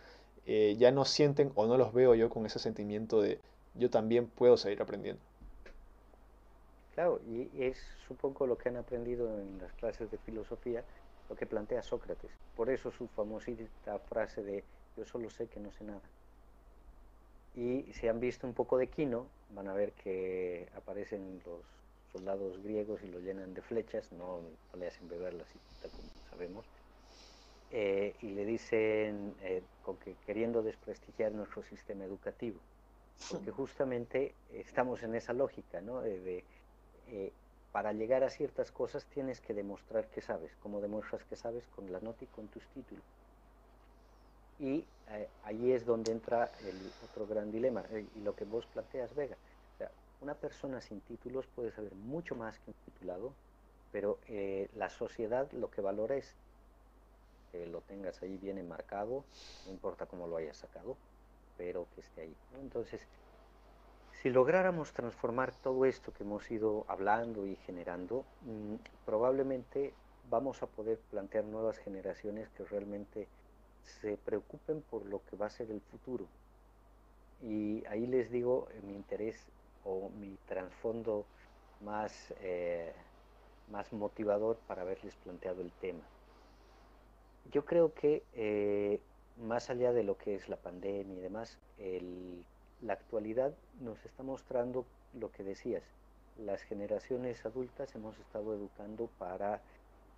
eh, ya no sienten o no los veo yo con ese sentimiento de yo también puedo seguir aprendiendo. Claro, y es supongo lo que han aprendido en las clases de filosofía, lo que plantea Sócrates. Por eso su famosita frase de yo solo sé que no sé nada. Y si han visto un poco de Quino, van a ver que aparecen los soldados griegos y lo llenan de flechas, no, le hacen beber la cita como sabemos, eh, y le dicen eh, con que queriendo desprestigiar nuestro sistema educativo, porque justamente estamos en esa lógica, ¿no? de eh, para llegar a ciertas cosas tienes que demostrar que sabes. ¿Cómo demuestras que sabes? Con la nota y con tus títulos. Y eh, ahí es donde entra el otro gran dilema, eh, y lo que vos planteas, Vega. Una persona sin títulos puede saber mucho más que un titulado, pero la sociedad lo que valora es que lo tengas ahí bien enmarcado, no importa cómo lo hayas sacado, pero que esté ahí. Entonces, Si lográramos transformar todo esto que hemos ido hablando y generando, mm, probablemente vamos a poder plantear nuevas generaciones que realmente se preocupen por lo que va a ser el futuro. Y ahí les digo eh, mi interés o mi trasfondo más, eh, más motivador para haberles planteado el tema. Yo creo que eh, más allá de lo que es la pandemia y demás, la actualidad nos está mostrando lo que decías. Las generaciones adultas hemos estado educando para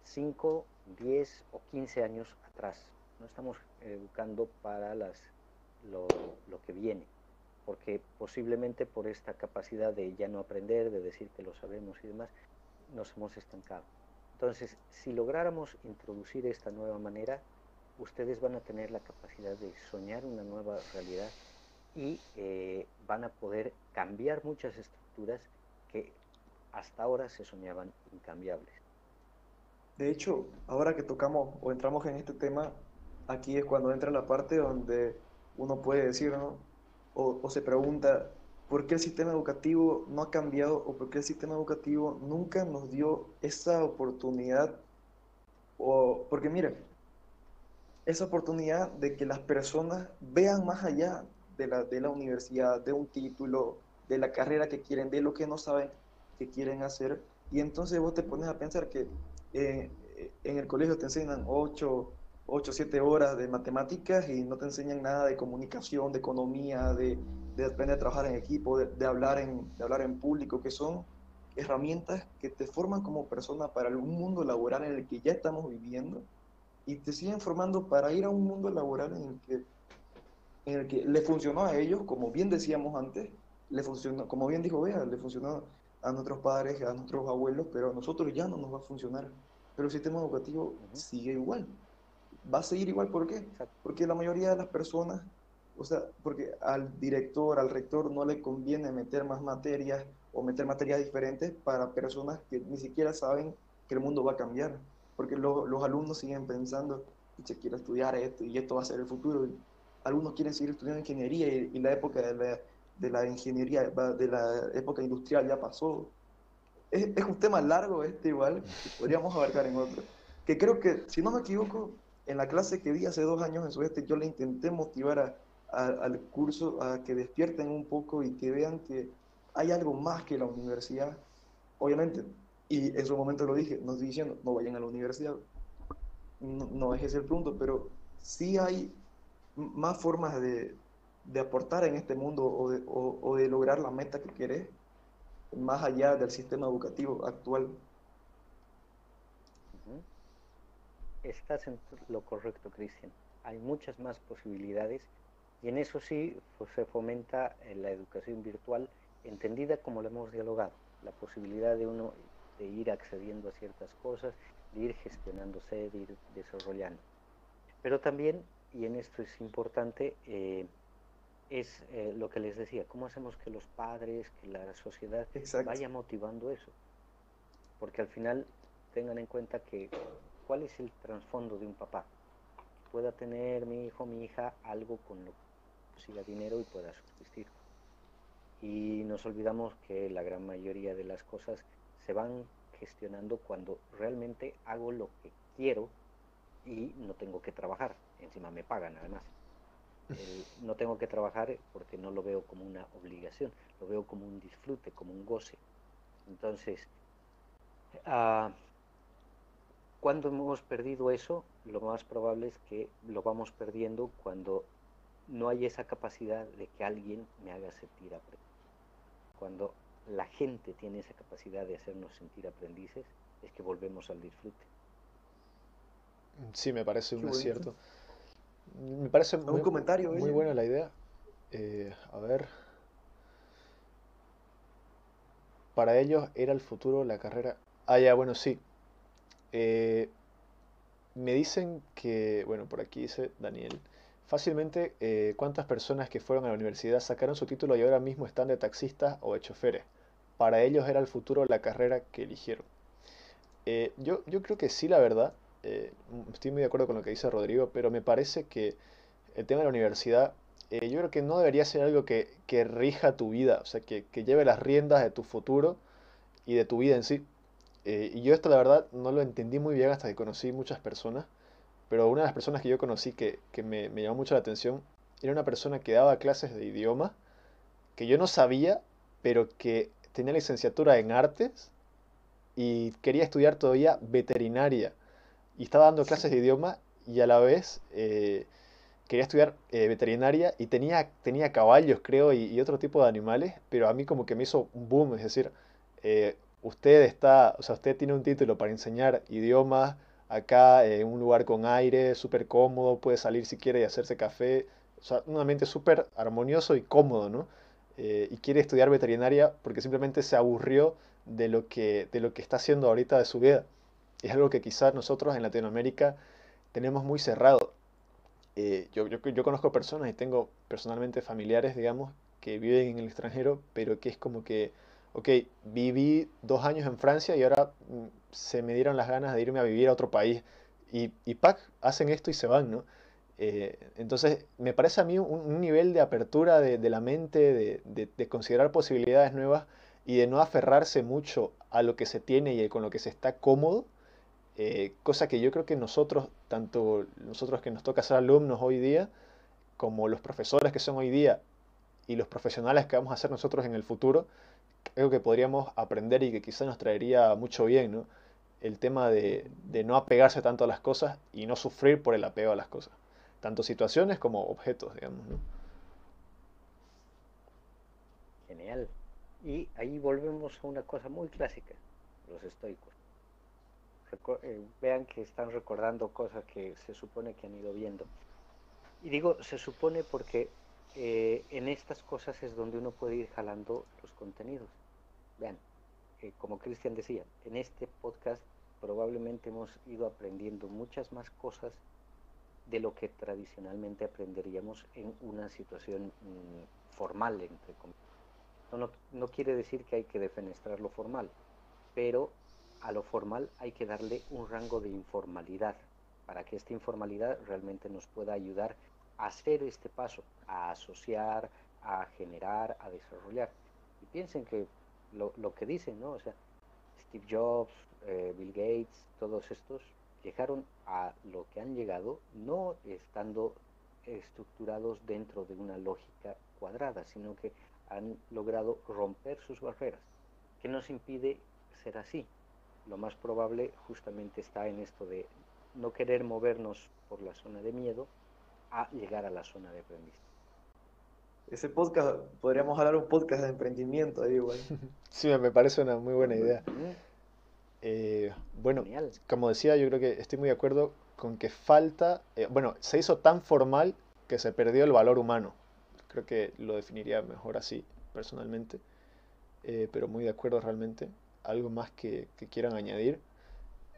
5, 10 o 15 años atrás. No estamos educando para las, lo, lo que viene porque posiblemente por esta capacidad de ya no aprender, de decir que lo sabemos y demás, nos hemos estancado. Entonces, si lográramos introducir esta nueva manera, ustedes van a tener la capacidad de soñar una nueva realidad y eh, van a poder cambiar muchas estructuras que hasta ahora se soñaban incambiables. De hecho, ahora que tocamos o entramos en este tema, aquí es cuando entra la parte donde uno puede decir, ¿no? O, se pregunta por qué el sistema educativo no ha cambiado o por qué el sistema educativo nunca nos dio esa oportunidad. O, porque miren, esa oportunidad de que las personas vean más allá de la, de la universidad, de un título, de la carrera que quieren, de lo que no saben que quieren hacer. Y entonces vos te pones a pensar que eh, en el colegio te enseñan 8, 8 o 7 horas de matemáticas y no te enseñan nada de comunicación, de economía, de, de aprender a trabajar en equipo, de, hablar en, de hablar en público, que son herramientas que te forman como persona para un mundo laboral en el que ya estamos viviendo y te siguen formando para ir a un mundo laboral en el que, en el que le funcionó a ellos, como bien decíamos antes, le funcionó, como bien dijo Bea, le funcionó a nuestros padres, a nuestros abuelos, pero a nosotros ya no nos va a funcionar. Pero el sistema educativo sigue igual va a seguir igual. ¿Por qué? Porque la mayoría de las personas, o sea, porque al director, al rector no le conviene meter más materias o meter materias diferentes para personas que ni siquiera saben que el mundo va a cambiar. Porque los alumnos siguen pensando, que quiero estudiar esto y esto va a ser el futuro. algunos quieren seguir estudiando ingeniería y, la época de la, de la, ingeniería, de la época industrial ya pasó. Es, es un tema largo este igual, que podríamos abarcar en otro. Que creo que, si no me equivoco, en la clase que di hace dos años en Sudeste, yo le intenté motivar al curso a que despierten un poco y que vean que hay algo más que la universidad. Obviamente, y en su momento lo dije, no estoy diciendo, no vayan a la universidad, no, es ese el punto, pero sí hay más formas de, aportar en este mundo o de, lograr la meta que querés, más allá del sistema educativo actual. Estás en lo correcto, Cristian. Hay muchas más posibilidades y en eso sí pues, se fomenta eh, la educación virtual entendida como lo hemos dialogado, la posibilidad de uno de ir accediendo a ciertas cosas, de ir gestionándose, de ir desarrollando. Pero también, y en esto es importante, eh, es eh, lo que les decía, cómo hacemos que los padres, que la sociedad vaya motivando eso. Porque al final tengan en cuenta que ¿Cuál es el trasfondo de un papá? pueda tener mi hijo, mi hija, algo con lo que consiga dinero y pueda subsistir. Y nos olvidamos que la gran mayoría de las cosas se van gestionando cuando realmente hago lo que quiero y no tengo que trabajar. Encima me pagan además. no tengo que trabajar porque no lo veo como una obligación, lo veo como un disfrute, como un goce. Entonces, uh, cuando hemos perdido eso, lo más probable es que lo vamos perdiendo cuando no hay esa capacidad de que alguien me haga sentir aprendiz. Cuando la gente tiene esa capacidad de hacernos sentir aprendices, es que volvemos al disfrute. Sí, me parece muy cierto. Me parece muy, comentario, muy buena la idea. Eh, a ver. Para ellos era el futuro la carrera. Ah, ya, bueno, sí. Eh, me dicen que, bueno, por aquí dice Daniel, fácilmente eh, cuántas personas que fueron a la universidad sacaron su título y ahora mismo están de taxistas o de choferes. Para ellos era el futuro la carrera que eligieron. Eh, yo, yo creo que sí, la verdad. estoy muy de acuerdo con lo que dice Rodrigo, pero me parece que el tema de la universidad yo creo que no debería ser algo que, rija tu vida, o sea, que lleve las riendas de tu futuro y de tu vida en sí. Eh, y yo esto la verdad no lo entendí muy bien hasta que conocí muchas personas, pero una de las personas que yo conocí que, que me, me llamó mucho la atención era una persona que daba clases de idioma, que yo no sabía, pero que tenía licenciatura en artes y quería estudiar todavía veterinaria. Y estaba dando clases de idioma y a la vez eh, quería estudiar eh, veterinaria y tenía, tenía caballos, creo, y, y otro tipo de animales, pero a mí como que me hizo un boom, es decir, usted está, o sea, usted tiene un título para enseñar idiomas acá en un lugar con aire, súper cómodo, puede salir si quiere y hacerse café, o sea, un ambiente súper armonioso y cómodo, ¿no? Eh, y quiere estudiar veterinaria porque simplemente se aburrió de lo que, de lo que está haciendo ahorita de su vida. Es algo que quizás nosotros en Latinoamérica tenemos muy cerrado. Eh, yo, yo, yo conozco personas y tengo personalmente familiares, digamos, que viven en el extranjero, pero que es como que ok, viví dos años en Francia y ahora mm, se me dieron las ganas de irme a vivir a otro país. Y, y PAC hacen esto y se van, ¿no? Eh, entonces, me parece a mí un, nivel de apertura de, la mente, de, de- de considerar posibilidades nuevas y de no aferrarse mucho a lo que se tiene y con lo que se está cómodo, eh, cosa que yo creo que nosotros, tanto nosotros que nos toca ser alumnos hoy día, como los profesores que son hoy día y los profesionales que vamos a ser nosotros en el futuro, creo que podríamos aprender y que quizás nos traería mucho bien, ¿no? El tema de, no apegarse tanto a las cosas y no sufrir por el apego a las cosas, tanto situaciones como objetos, digamos, ¿no? Genial. Y ahí volvemos a una cosa muy clásica, los estoicos. Eh, vean que están recordando cosas que se supone que han ido viendo. Y digo, se supone porque eh, en estas cosas es donde uno puede ir jalando los contenidos. Vean, eh, como Cristian decía, en este podcast probablemente hemos ido aprendiendo muchas más cosas de lo que tradicionalmente aprenderíamos en una situación mm, formal, entre comillas. No, no, no quiere decir que hay que defenestrar lo formal, pero a lo formal hay que darle un rango de informalidad para que esta informalidad realmente nos pueda ayudar hacer este paso, a asociar, a generar, a desarrollar. Y piensen que lo, lo que dicen, ¿no? O sea, Steve Jobs, eh, Bill Gates, todos estos llegaron a lo que han llegado no estando estructurados dentro de una lógica cuadrada, sino que han logrado romper sus barreras. ¿Qué nos impide ser así? Lo más probable justamente está en esto de no querer movernos por la zona de miedo a llegar a la zona de aprendizaje. Ese podcast, podríamos hablar un podcast de emprendimiento ahí igual. Sí, me parece una muy buena idea. Eh, bueno, Genial. como decía, yo creo que estoy muy de acuerdo con que falta, eh, bueno, se hizo tan formal que se perdió el valor humano. Creo que lo definiría mejor así, personalmente. Eh, pero muy de acuerdo realmente. Algo más que, que quieran añadir.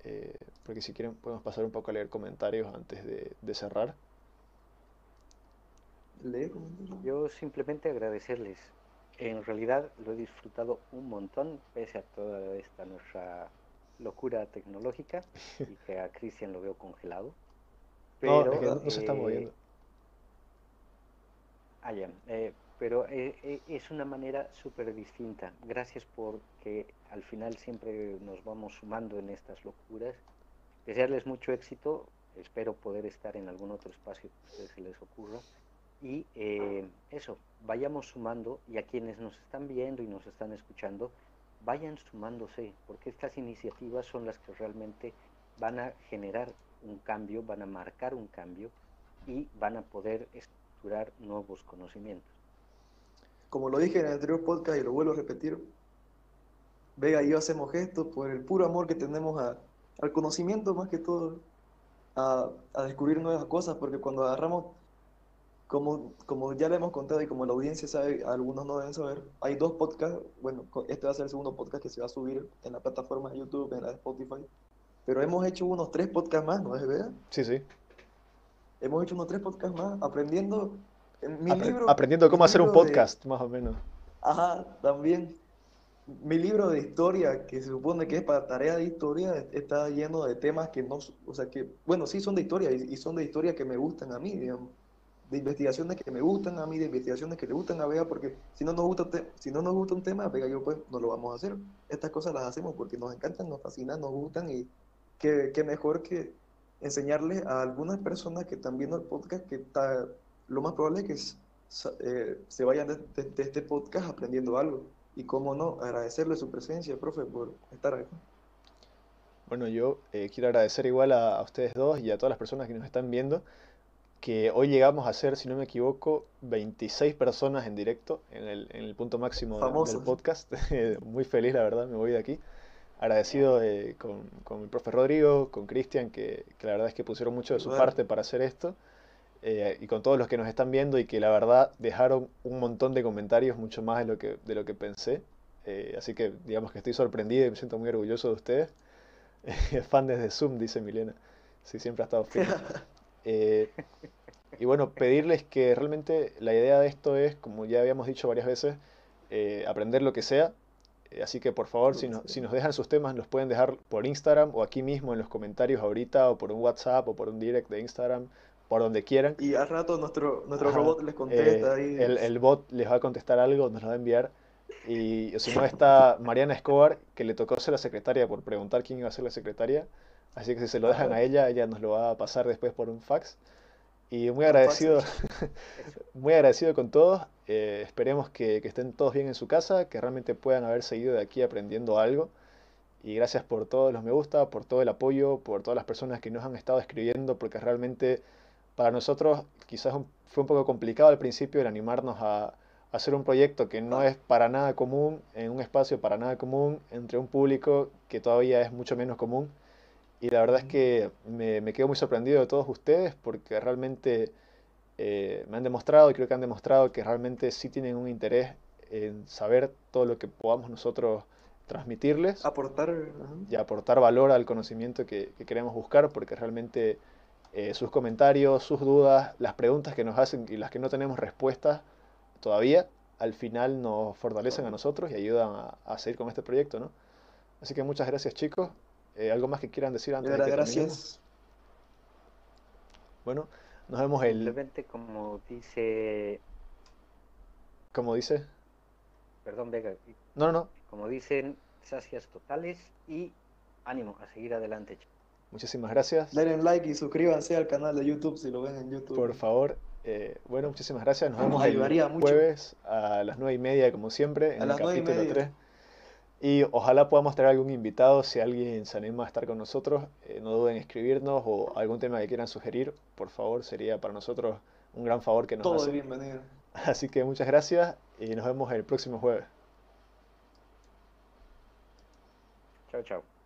Eh, porque si quieren podemos pasar un poco a leer comentarios antes de, de cerrar. Yo simplemente agradecerles. En realidad lo he disfrutado un montón, pese a toda esta nuestra locura tecnológica y que a Cristian lo veo congelado. No, Pero, es que no, no se está eh, moviendo. Ah, ya. eh, pero eh, eh, es una manera súper distinta. Gracias porque al final siempre nos vamos sumando en estas locuras. Desearles mucho éxito. Espero poder estar en algún otro espacio que se les ocurra. Y eh, eso, vayamos sumando y a quienes nos están viendo y nos están escuchando, vayan sumándose, porque estas iniciativas son las que realmente van a generar un cambio, van a marcar un cambio y van a poder estructurar nuevos conocimientos. Como lo dije en el anterior podcast y lo vuelvo a repetir, Vega y yo hacemos gestos por el puro amor que tenemos a- al conocimiento más que todo, a, a descubrir nuevas cosas, porque cuando agarramos, como, como ya le hemos contado y como la audiencia sabe, algunos no deben saber, hay dos podcasts, bueno, este va a ser el segundo podcast que se va a subir en la plataforma de YouTube, en la de Spotify, pero hemos hecho unos tres podcasts más, ¿no es verdad? Sí, sí. Hemos hecho unos tres podcasts más, aprendiendo. En mi Apre- libro, aprendiendo cómo hacer un de- podcast, más o menos. Ajá, también. Mi libro de historia, que se supone que es para tarea de historia, está lleno de temas que no, o sea, que, bueno, sí son de historia y, y son de historia que me gustan a mí, digamos. De investigaciones que me gustan a mí, de investigaciones que le gustan a Vega, porque si no nos gusta, si no nos gusta un tema, Vega y yo pues no lo vamos a hacer. Estas cosas las hacemos porque nos encantan, nos fascinan, nos gustan y qué, mejor que enseñarles a algunas personas que están viendo el podcast que está, lo más probable es que eh, se vayan de, este podcast aprendiendo algo. Y cómo no, agradecerle su presencia, profe, por estar aquí. Bueno, yo eh, quiero agradecer igual a, a, ustedes dos y a todas las personas que nos están viendo que hoy llegamos a ser, si no me equivoco, 26 personas en directo, en el, en el punto máximo del podcast. Muy feliz, la verdad, me voy de aquí. Agradecido eh, con, con, el profe Rodrigo, con Cristian, que, que, la verdad es que pusieron mucho de su parte para hacer esto, eh, y con todos los que nos están viendo y que la verdad dejaron un montón de comentarios, mucho más de lo que, de lo que pensé. Eh, así que digamos que estoy sorprendido y me siento muy orgulloso de ustedes. Fan desde Zoom, dice Milena. Sí, siempre ha estado firme. Eh, y bueno, pedirles que realmente la idea de esto es, como ya habíamos dicho varias veces, eh, aprender lo que sea. Eh, así que por favor, si, si nos dejan sus temas, los pueden dejar por Instagram o aquí mismo en los comentarios ahorita, o por un WhatsApp o por un direct de Instagram, por donde quieran. Y al rato nuestro, nuestro robot les contesta. el, el, bot les va a contestar algo, nos lo va a enviar. Y si no está Mariana Escobar, que le tocó ser la secretaria por preguntar quién iba a ser la secretaria. Así que si se lo dejan a ella, ella nos lo va a pasar después por un fax. Y muy agradecido, muy agradecido con todos. Eh, esperemos que, que, estén todos bien en su casa, que realmente puedan haber seguido de aquí aprendiendo algo. Y gracias por todos los me gusta, por todo el apoyo, por todas las personas que nos han estado escribiendo, porque realmente para nosotros quizás fue un poco complicado al principio el animarnos a, hacer un proyecto que no es para nada común, en un espacio para nada común, entre un público que todavía es mucho menos común. Y la verdad es que me, me quedo muy sorprendido de todos ustedes porque realmente eh, me han demostrado y creo que han demostrado que realmente sí tienen un interés en saber todo lo que podamos nosotros transmitirles. Aportar. Y aportar valor al conocimiento que, queremos buscar porque realmente eh, sus comentarios, sus dudas, las preguntas que nos hacen y las que no tenemos respuestas todavía, al final nos fortalecen a nosotros y ayudan a, a seguir con este proyecto, ¿no? Así que muchas gracias chicos eh, ¿Algo más que quieran decir antes de que Gracias. Bueno, nos vemos el... Simplemente como dice... ¿Cómo dice? Perdón, Vega. No, no, Como dicen, sacias totales y ánimo a seguir adelante. Muchísimas gracias. Denle like y suscríbanse al canal de YouTube si lo ven en YouTube. Por favor. Eh, bueno, muchísimas gracias. Nos vemos el jueves a las nueve y media, como siempre, en el capítulo 3. Y ojalá podamos tener algún invitado, si alguien se anima a estar con nosotros, eh, no duden en escribirnos o algún tema que quieran sugerir, por favor, sería para nosotros un gran favor que nos Todo bienvenido. Así que muchas gracias y nos vemos el próximo jueves. Chao, chao.